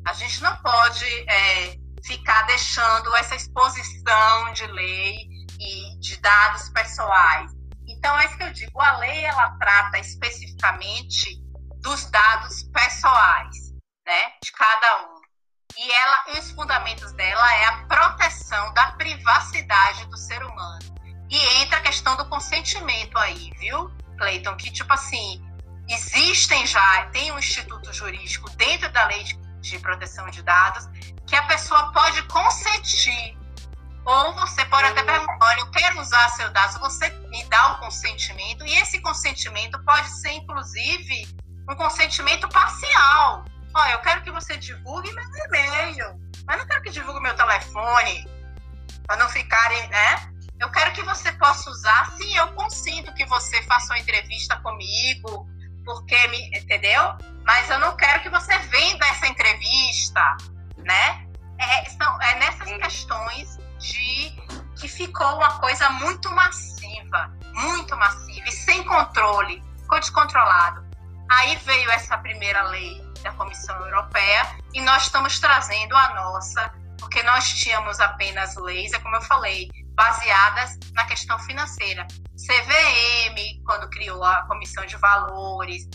A gente não pode é, ficar deixando essa exposição de lei e de dados pessoais. Então, é isso que eu digo. A lei, ela trata especificamente dos dados pessoais, né, de cada um. E ela, os fundamentos dela é a proteção da privacidade do ser humano. E entra a questão do consentimento aí, viu, Cleiton? Que, tipo assim, existem já, tem um instituto jurídico dentro da lei de proteção de dados, que a pessoa pode consentir. Ou você pode até perguntar, olha, eu quero usar seu dado, você me dá o consentimento, e esse consentimento pode ser, inclusive, um consentimento parcial. Olha, eu quero que você divulgue meu e-mail, mas não quero que divulgue meu telefone, para não ficarem, né? Eu quero que você possa usar, sim, eu consinto que você faça uma entrevista comigo, porque me, entendeu? Mas eu não quero que você venda essa entrevista, né? É, são, é nessas questões de que ficou uma coisa muito massiva, muito massiva e sem controle, ficou descontrolado. Aí veio essa primeira lei da Comissão Europeia e nós estamos trazendo a nossa, porque nós tínhamos apenas leis, é como eu falei, baseadas na questão financeira. CVM, quando criou a Comissão de Valores,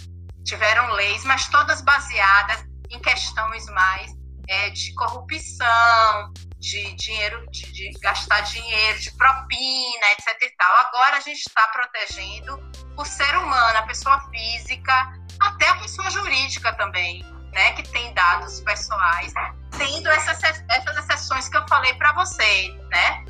tiveram leis, mas todas baseadas em questões mais é, de corrupção, de dinheiro, de, de, gastar dinheiro, de propina, etc. E tal. Agora a gente está protegendo o ser humano, a pessoa física, até a pessoa jurídica também, né, que tem dados pessoais, tendo essas, essas exceções que eu falei para você, né?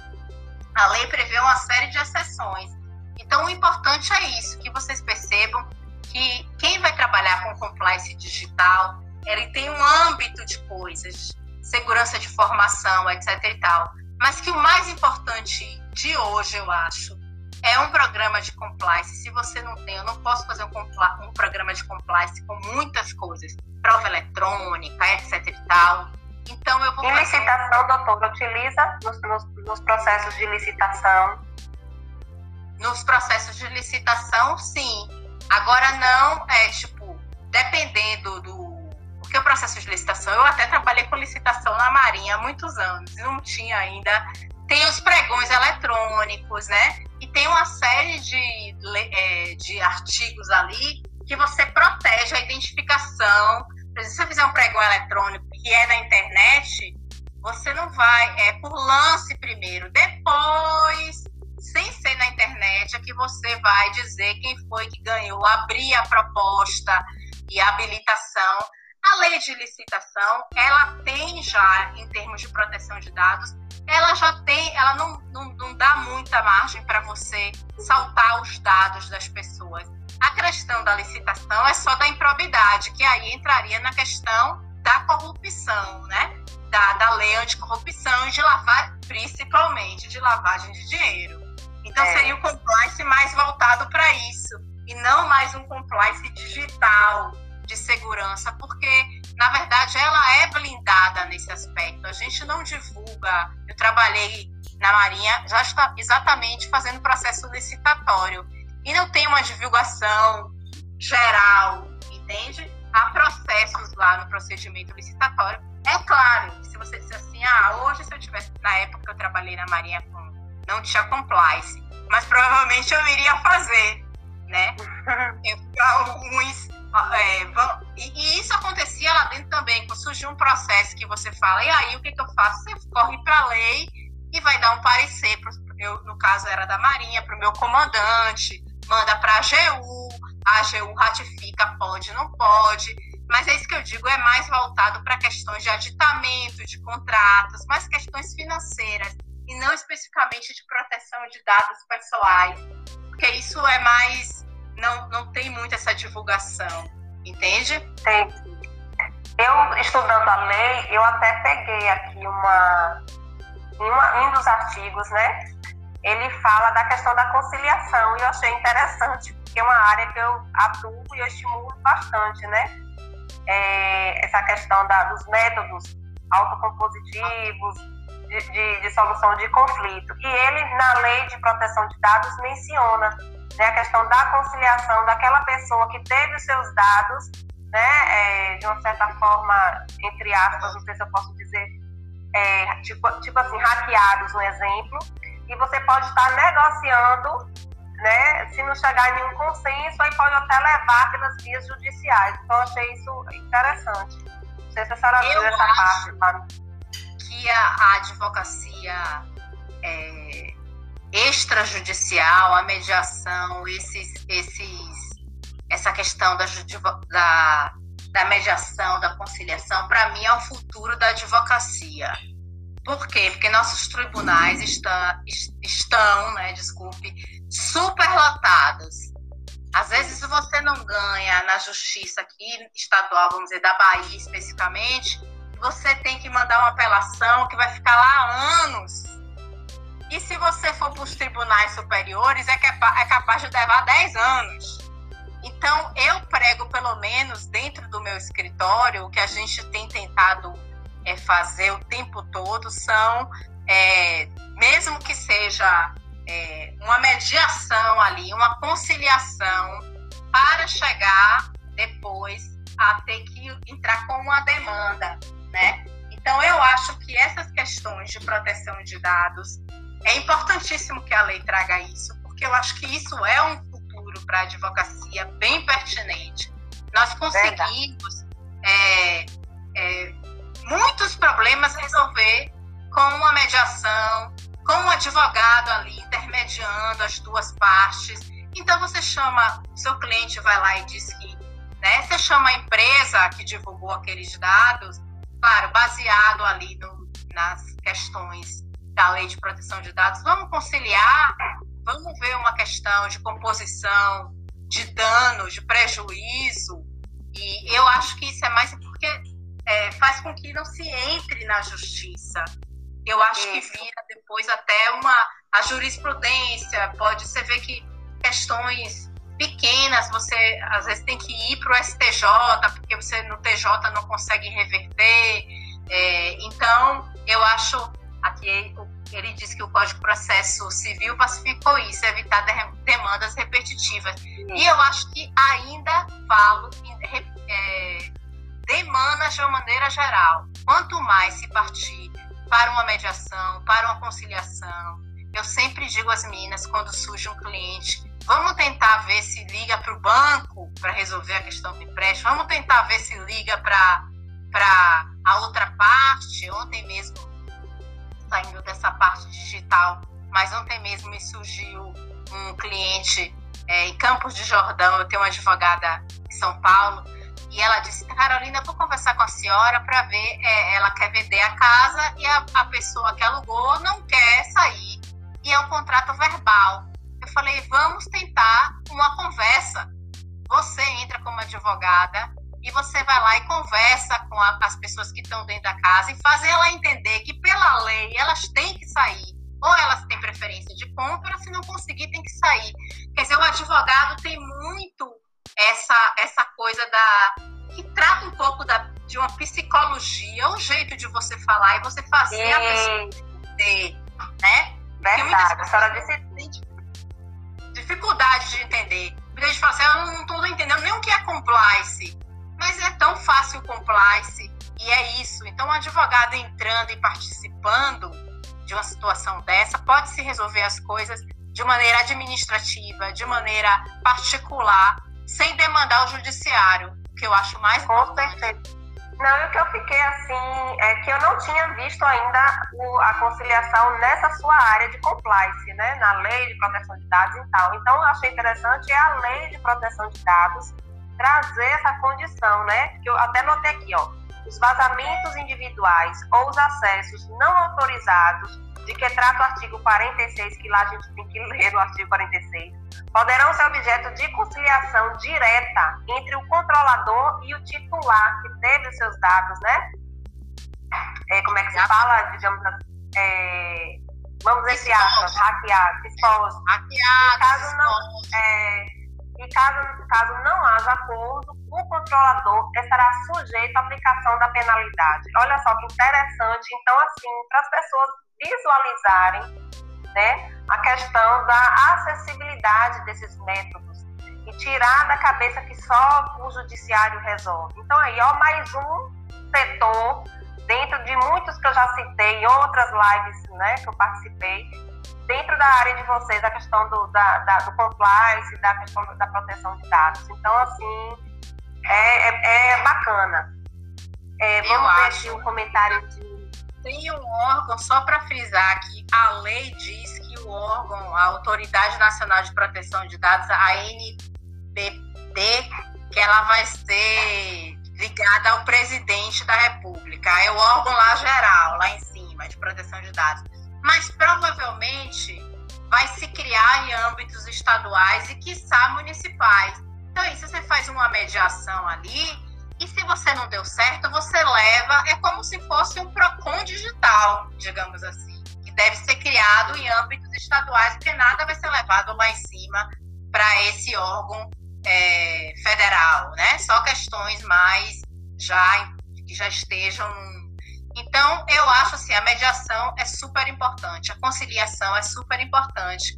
a lei prevê uma série de exceções. Então, o importante é isso, que vocês percebam que quem vai trabalhar com compliance digital, ele tem um âmbito de coisas, segurança de formação, etc e tal. Mas que o mais importante de hoje, eu acho, é um programa de compliance. Se você não tem, eu não posso fazer um, um programa de compliance com muitas coisas, prova eletrônica, etc e tal. Então eu vou. E licitação, doutora, utiliza nos, nos, nos processos de licitação? Nos processos de licitação, sim. Agora não é tipo, dependendo do. Porque o processo de licitação, eu até trabalhei com licitação na Marinha há muitos anos, não tinha ainda. Tem os pregões eletrônicos, né? E tem uma série de, é, de artigos ali que você protege a identificação. Se você fizer um pregão eletrônico que é na internet, você não vai, é por lance primeiro, depois, sem ser na internet, é que você vai dizer quem foi que ganhou, abrir a proposta e a habilitação. A lei de licitação, ela tem já, em termos de proteção de dados, ela já tem, ela não, não, não dá muita margem para você saltar os dados das pessoas. A questão da licitação é só da improbidade, que aí entraria na questão da corrupção, né? Da, da lei anticorrupção e de lavar, principalmente de lavagem de dinheiro. Então é. seria o compliance mais voltado para isso e não mais um compliance digital de segurança, porque na verdade ela é blindada nesse aspecto. A gente não divulga. Eu trabalhei na Marinha já está exatamente fazendo processo licitatório e não tem uma divulgação geral, entende? Há processos lá no procedimento licitatório. É claro, se você disser assim, ah, hoje se eu tivesse na época que eu trabalhei na Marinha com não tinha compliance, mas provavelmente eu iria fazer, né? Eu, alguns é, e, e, isso acontecia lá dentro também, quando surgiu um processo que você fala, e aí o que, que eu faço? Você corre para a lei e vai dar um parecer, pro, eu, no caso era da Marinha, para o meu comandante, manda para a AGU, a AGU ratifica, pode, não pode. Mas é isso que eu digo, é mais voltado para questões de aditamento, de contratos, mais questões financeiras, e não especificamente de proteção de dados pessoais, porque isso é mais não, não tem muito essa divulgação, entende? Tem. Eu, estudando a lei, eu até peguei aqui uma, uma, um dos artigos, né? Ele fala da questão da conciliação e eu achei interessante, porque é uma área que eu atuo e eu estimulo bastante, né? É, essa questão da, dos métodos autocompositivos, de, de, de, solução de conflito. E ele, na lei de proteção de dados, menciona né, a questão da conciliação daquela pessoa que teve os seus dados, né, é, de uma certa forma, entre aspas, não sei se eu posso dizer, é, tipo, tipo assim, hackeados, um exemplo, e você pode estar negociando, né, se não chegar em nenhum consenso, aí pode até levar pelas vias judiciais. Então, achei isso interessante. Não sei se a senhora viu essa parte, tá? Que a, a advocacia é, extrajudicial, a mediação, esses, esses, essa questão da, da, da mediação, da conciliação, para mim é o futuro da advocacia. Por quê? Porque nossos tribunais está, estão, né, desculpe, superlotados. Às vezes você não ganha na justiça aqui estadual, vamos dizer, da Bahia especificamente, você tem que mandar uma apelação que vai ficar lá anos e se você for para os tribunais superiores, é, é capaz de levar 10 anos. Então, eu prego, pelo menos dentro do meu escritório, o que a gente tem tentado é, fazer o tempo todo são, é, mesmo que seja é, uma mediação ali, uma conciliação, para chegar depois a ter que entrar com uma demanda, né? Então, eu acho que essas questões de proteção de dados é importantíssimo que a lei traga isso, porque eu acho que isso é um futuro para a advocacia bem pertinente. Nós conseguimos é, é, muitos problemas resolver com uma mediação, com um advogado ali intermediando as duas partes. Então você chama, seu cliente vai lá e diz que, né, você chama a empresa que divulgou aqueles dados, claro, baseado ali no, nas questões da lei de proteção de dados, vamos conciliar, vamos ver uma questão de composição, de dano, de prejuízo, e eu acho que isso é mais porque é, faz com que não se entre na justiça. Eu acho que vira depois até uma a jurisprudência, pode você ver que questões pequenas, você às vezes tem que ir para o STJ, porque você no TJ não consegue reverter. É, então, eu acho ele diz que o Código de Processo Civil pacificou isso, evitar demandas repetitivas. E eu acho que ainda falo é, demandas de uma maneira geral. Quanto mais se partir para uma mediação, para uma conciliação, eu sempre digo às meninas quando surge um cliente, vamos tentar ver se liga para o banco para resolver a questão do empréstimo, vamos tentar ver se liga para a outra parte. Ontem mesmo saindo dessa parte digital, mas ontem mesmo me surgiu um cliente é, em Campos de Jordão, eu tenho uma advogada em São Paulo, e ela disse, Carolina, vou conversar com a senhora para ver, é, ela quer vender a casa e a, a pessoa que alugou não quer sair, e é um contrato verbal. Eu falei, vamos tentar uma conversa. Você entra como advogada, e você vai lá e conversa com a, as pessoas que estão dentro da casa e faz ela entender que pela lei elas têm que sair. Ou elas têm preferência de compra, se não conseguir tem que sair. Quer dizer, o advogado tem muito essa essa coisa da que trata um pouco da, de uma psicologia, um jeito de você falar e você fazer a pessoa entender, né? Verdade, a senhora disse dificuldade de entender. Muita gente fala assim, ah, eu não estou entendendo nem o que é compliance. Mas é tão fácil o compliance e é isso. Então, um advogado entrando e participando de uma situação dessa pode se resolver as coisas de maneira administrativa, de maneira particular, sem demandar o judiciário, que eu acho mais Com certeza. Não, e o que eu fiquei assim é que eu não tinha visto ainda o, a conciliação nessa sua área de compliance, né? Na lei de proteção de dados e tal. Então, eu achei interessante é a lei de proteção de dados trazer essa condição, né? Que eu até notei aqui, ó. Os vazamentos individuais ou os acessos não autorizados, de que trata o artigo 46, que lá a gente tem que ler o artigo 46, poderão ser objeto de conciliação direta entre o controlador e o titular que teve os seus dados, né? É, como é que se fala, digamos assim? É, vamos dizer, aspas, hackeados, expostos. Hackeados, caso não, é, e caso, caso não haja acordo, o controlador estará sujeito à aplicação da penalidade. Olha só que interessante. Então, assim, para as pessoas visualizarem né, a questão da acessibilidade desses métodos e tirar da cabeça que só o judiciário resolve. Então, aí, ó, mais um setor dentro de muitos que eu já citei, outras lives né, que eu participei, dentro da área de vocês a questão do, da, da, do compliance, da questão da proteção de dados. Então, assim, é, é, é bacana. É, vamos ver aqui um comentário de. Tem um órgão, só para frisar que a lei diz que o órgão, a Autoridade Nacional de Proteção de Dados, a ANPD, que ela vai ser ligada ao presidente da República. É o órgão lá geral, lá em cima, de proteção de dados mas provavelmente vai se criar em âmbitos estaduais e, quiçá, municipais. Então, se você faz uma mediação ali, e se você não deu certo, você leva, é como se fosse um PROCON digital, digamos assim, que deve ser criado em âmbitos estaduais, porque nada vai ser levado lá em cima para esse órgão é, federal, né? Só questões mais já que já estejam então, eu acho assim, a mediação é super importante, a conciliação é super importante.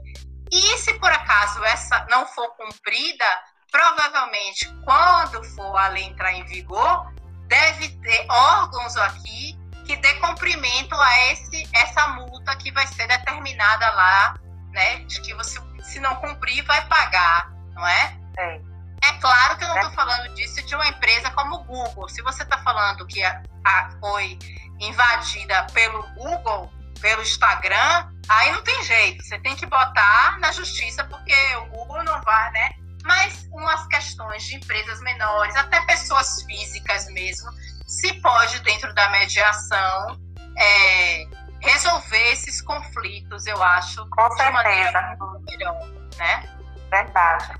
E se por acaso essa não for cumprida, provavelmente quando for a lei entrar em vigor, deve ter órgãos aqui que dê cumprimento a esse, essa multa que vai ser determinada lá, né? De que você, se não cumprir, vai pagar, não é? É. É claro que eu não estou falando disso de uma empresa como o Google. Se você está falando que a, a, foi invadida pelo Google, pelo Instagram, aí não tem jeito. Você tem que botar na justiça, porque o Google não vai, né? Mas umas questões de empresas menores, até pessoas físicas mesmo, se pode, dentro da mediação, é, resolver esses conflitos, eu acho. Com certeza. melhor, né? Verdade.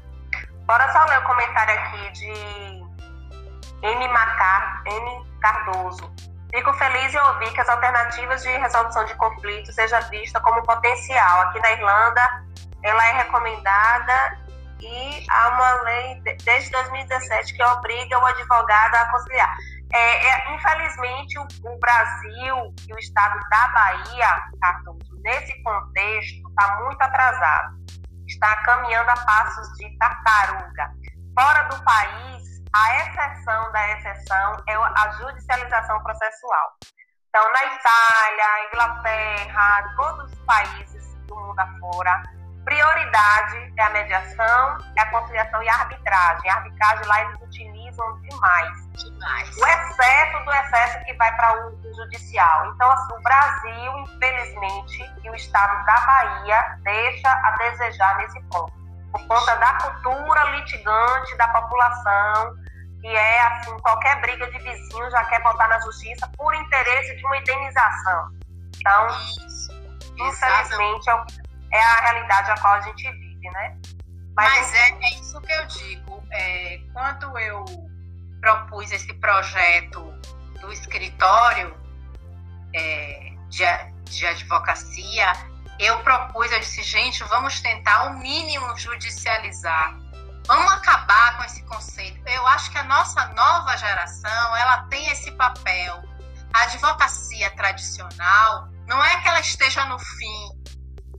Bora só ler o comentário aqui de M. Macar, M. Cardoso. Fico feliz em ouvir que as alternativas de resolução de conflitos seja vista como potencial. Aqui na Irlanda, ela é recomendada e há uma lei desde 2017 que obriga o advogado a conciliar. É, é, infelizmente, o, o, Brasil e o estado da Bahia, nesse contexto, está muito atrasado. Está caminhando a passos de tartaruga. Fora do país, a exceção da exceção é a judicialização processual. Então, na Itália, Inglaterra, todos os países do mundo afora, prioridade é a mediação, é a conciliação e a arbitragem. A arbitragem lá eles utilizam demais. Demais. O excesso do excesso que vai para o judicial. Então, assim, o Brasil, infelizmente, e o estado da Bahia deixa a desejar nesse ponto. Por conta da cultura litigante da população, que é assim, qualquer briga de vizinho já quer botar na justiça por interesse de uma indenização. Então, Isso. infelizmente, é, é a realidade a qual a gente vive, né? Mas, Mas é, é, isso que eu digo. É, quando eu propus esse projeto do escritório é, de, de advocacia, eu propus, eu disse, gente, vamos tentar o mínimo judicializar Vamos acabar com esse conceito. Eu acho que a nossa nova geração, ela tem esse papel. A advocacia tradicional não é que ela esteja no fim.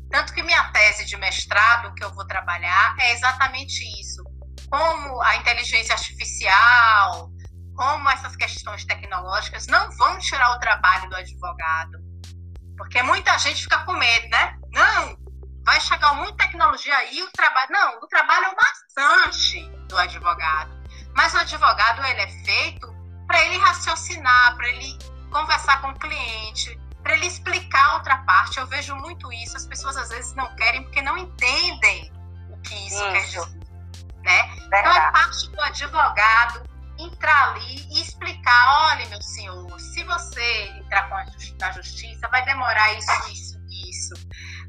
Tanto que minha tese de mestrado que eu vou trabalhar é exatamente isso. Como a inteligência artificial, como essas questões tecnológicas não vão tirar o trabalho do advogado. Porque muita gente fica com medo, né? Não, vai chegar muita tecnologia aí, o trabalho. Não, o trabalho é o bastante do advogado. Mas o advogado ele é feito para ele raciocinar, para ele conversar com o cliente, para ele explicar a outra parte. Eu vejo muito isso. As pessoas às vezes não querem porque não entendem o que isso, isso. quer dizer. Né? Então é parte do advogado entrar ali e explicar: olha, meu senhor, se você entrar com justi na justiça, vai demorar isso, isso, isso.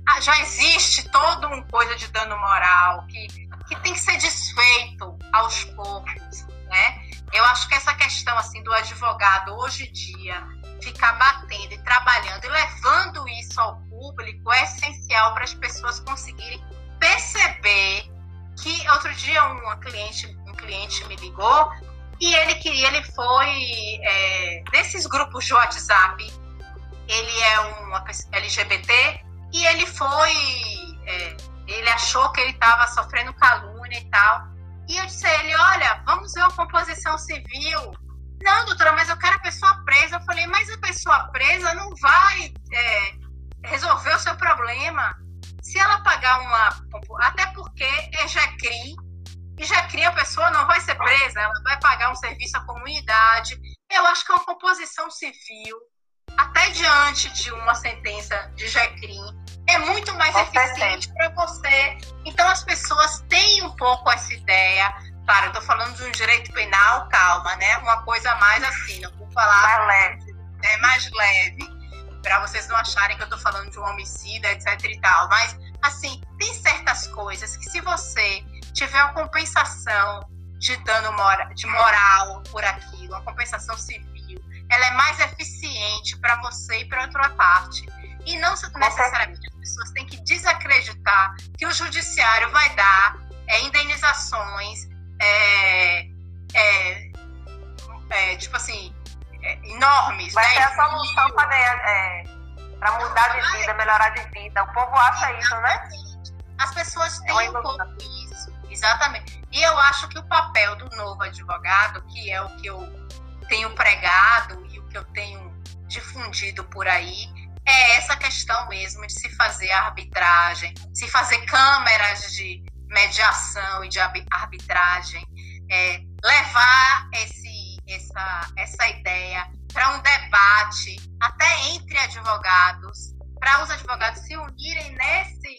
Ah, já existe toda uma coisa de dano moral que, que tem que ser desfeito aos poucos, né? Eu acho que essa questão assim do advogado hoje em dia ficar batendo e trabalhando e levando isso ao público é essencial para as pessoas conseguirem perceber que outro dia uma cliente um cliente me ligou e ele queria ele foi é, nesses grupos de WhatsApp ele é um LGBT e ele foi. É, ele achou que ele estava sofrendo calúnia e tal. E eu disse a ele: Olha, vamos ver a composição civil. Não, doutora, mas eu quero a pessoa presa. Eu falei: Mas a pessoa presa não vai é, resolver o seu problema. Se ela pagar uma. Até porque é JECRI. E JECRI a pessoa não vai ser presa, ela vai pagar um serviço à comunidade. Eu acho que é uma composição civil até diante de uma sentença de JECRIM, é muito mais Com eficiente para você. Então, as pessoas têm um pouco essa ideia. Claro, eu estou falando de um direito penal, calma, né? Uma coisa mais assim, não vou falar. Mais leve. É mais leve. Para vocês não acharem que eu estou falando de um homicídio, etc e tal. Mas, assim, tem certas coisas que se você tiver uma compensação de dano mora, de moral por aquilo, uma compensação civil, ela é mais eficiente para você e para outra parte. E não necessariamente as pessoas têm que desacreditar que o judiciário vai dar é, indenizações, é, é, é tipo assim, é, enormes. Vai né? ser a solução para é, mudar de vida, melhorar de vida. O povo acha isso, né? As pessoas têm um pouco exatamente. E eu acho que o papel do novo advogado, que é o que eu tenho pregado e o que eu tenho difundido por aí é essa questão mesmo de se fazer arbitragem, se fazer câmeras de mediação e de arbitragem, é, levar esse, essa, essa ideia para um debate até entre advogados, para os advogados se unirem nesse,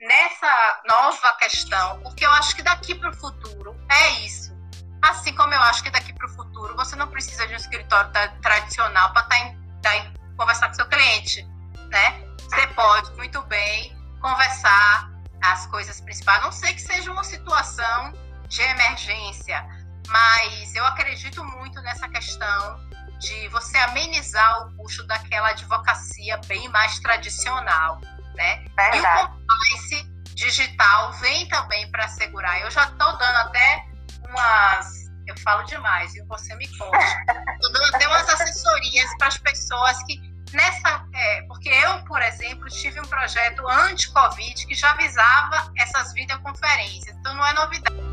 nessa nova questão, porque eu acho que daqui para o futuro é isso. Assim como eu acho que daqui para o futuro você não precisa de um escritório tradicional para estar tá conversar com seu cliente, né? Você pode muito bem conversar as coisas principais, a não sei que seja uma situação de emergência, mas eu acredito muito nessa questão de você amenizar o custo daquela advocacia bem mais tradicional, né? Verdade. E o compliance digital vem também para assegurar. Eu já estou dando até umas eu falo demais, e você me conta. Estou dando até umas assessorias para as pessoas que nessa. É, porque eu, por exemplo, tive um projeto anti-Covid que já avisava essas videoconferências, então não é novidade.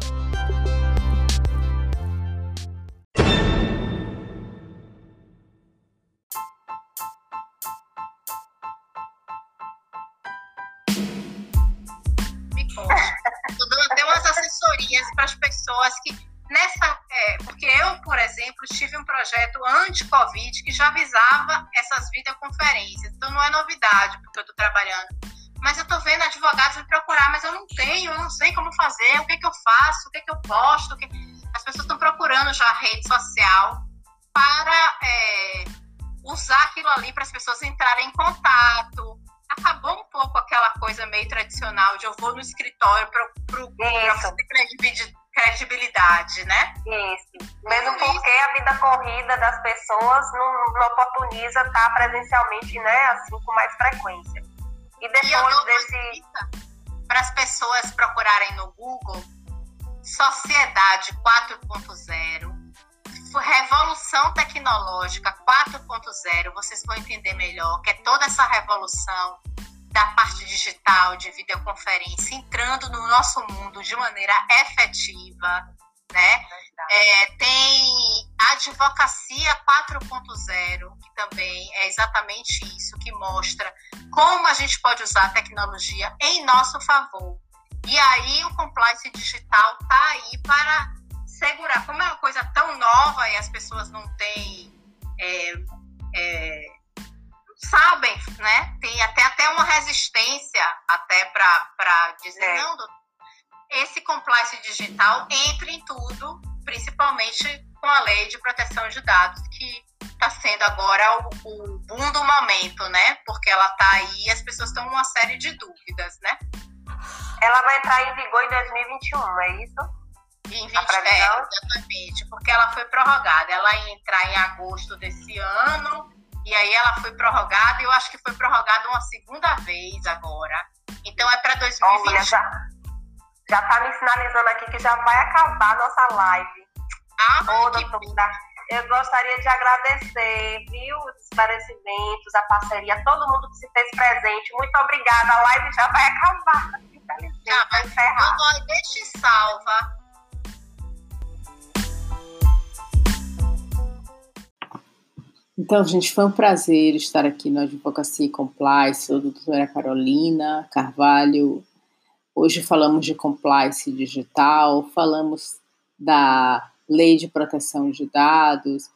anti-Covid que já avisava essas videoconferências. Então não é novidade, porque eu estou trabalhando. Mas eu estou vendo advogados me procurar, mas eu não tenho, eu não sei como fazer, o que, que eu faço, o que, que eu posto. Que... As pessoas estão procurando já a rede social para é, usar aquilo ali para as pessoas entrarem em contato. Acabou um pouco aquela coisa meio tradicional de eu vou no escritório para você credibilidade credibilidade, né? Isso. Mesmo porque a vida corrida das pessoas não, não oportuniza estar presencialmente, né? Assim, com mais frequência. E depois e desse. Para as pessoas procurarem no Google, Sociedade 4.0, Revolução Tecnológica 4.0, vocês vão entender melhor que é toda essa revolução da parte digital, de videoconferência, entrando no nosso mundo de maneira efetiva, né? É, tem a advocacia 4.0, que também é exatamente isso, que mostra como a gente pode usar a tecnologia em nosso favor. E aí o compliance digital está aí para segurar, como é uma coisa tão nova e as pessoas não têm é, é, sabem, né? Tem até, até uma resistência até para dizer, é. não, esse compliance digital entra em tudo, principalmente com a lei de proteção de dados, que está sendo agora o, o boom do momento, né? Porque ela está aí e as pessoas estão com uma série de dúvidas, né? Ela vai entrar em vigor em 2021, é isso? Em 20, é, exatamente, porque ela foi prorrogada. Ela ia entrar em agosto desse ano e aí ela foi prorrogada, e eu acho que foi prorrogada uma segunda vez agora. Então é para 2020. Olha, já, já tá me sinalizando aqui que já vai acabar a nossa live. Ah, Ô, doutora, eu gostaria de agradecer, viu, os esclarecimentos, a parceria, todo mundo que se fez presente. Muito obrigada. A live já vai acabar. Infelizmente, já vai encerrar. deixe salva Então, gente, foi um prazer estar aqui no Advocacia Compliance, sou a doutora Carolina Carvalho. Hoje falamos de compliance digital, falamos da lei de proteção de dados.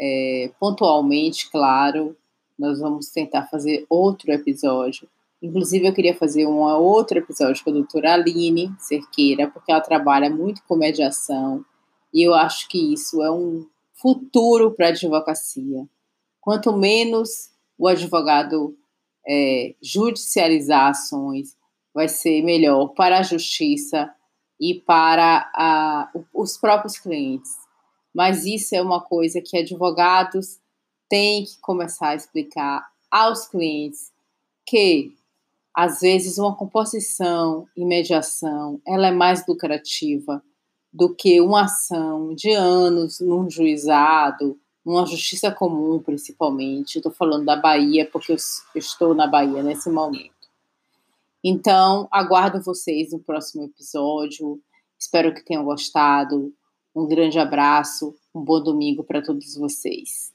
É, pontualmente, claro, nós vamos tentar fazer outro episódio. Inclusive, eu queria fazer um outro episódio com a doutora Aline Cerqueira, porque ela trabalha muito com mediação e eu acho que isso é um futuro para a advocacia. Quanto menos o advogado é, judicializar ações, vai ser melhor para a justiça e para a, os próprios clientes. Mas isso é uma coisa que advogados têm que começar a explicar aos clientes que às vezes uma composição e mediação ela é mais lucrativa do que uma ação de anos num juizado uma justiça comum, principalmente. Estou falando da Bahia, porque eu estou na Bahia nesse momento. Então, aguardo vocês no próximo episódio. Espero que tenham gostado. Um grande abraço, um bom domingo para todos vocês.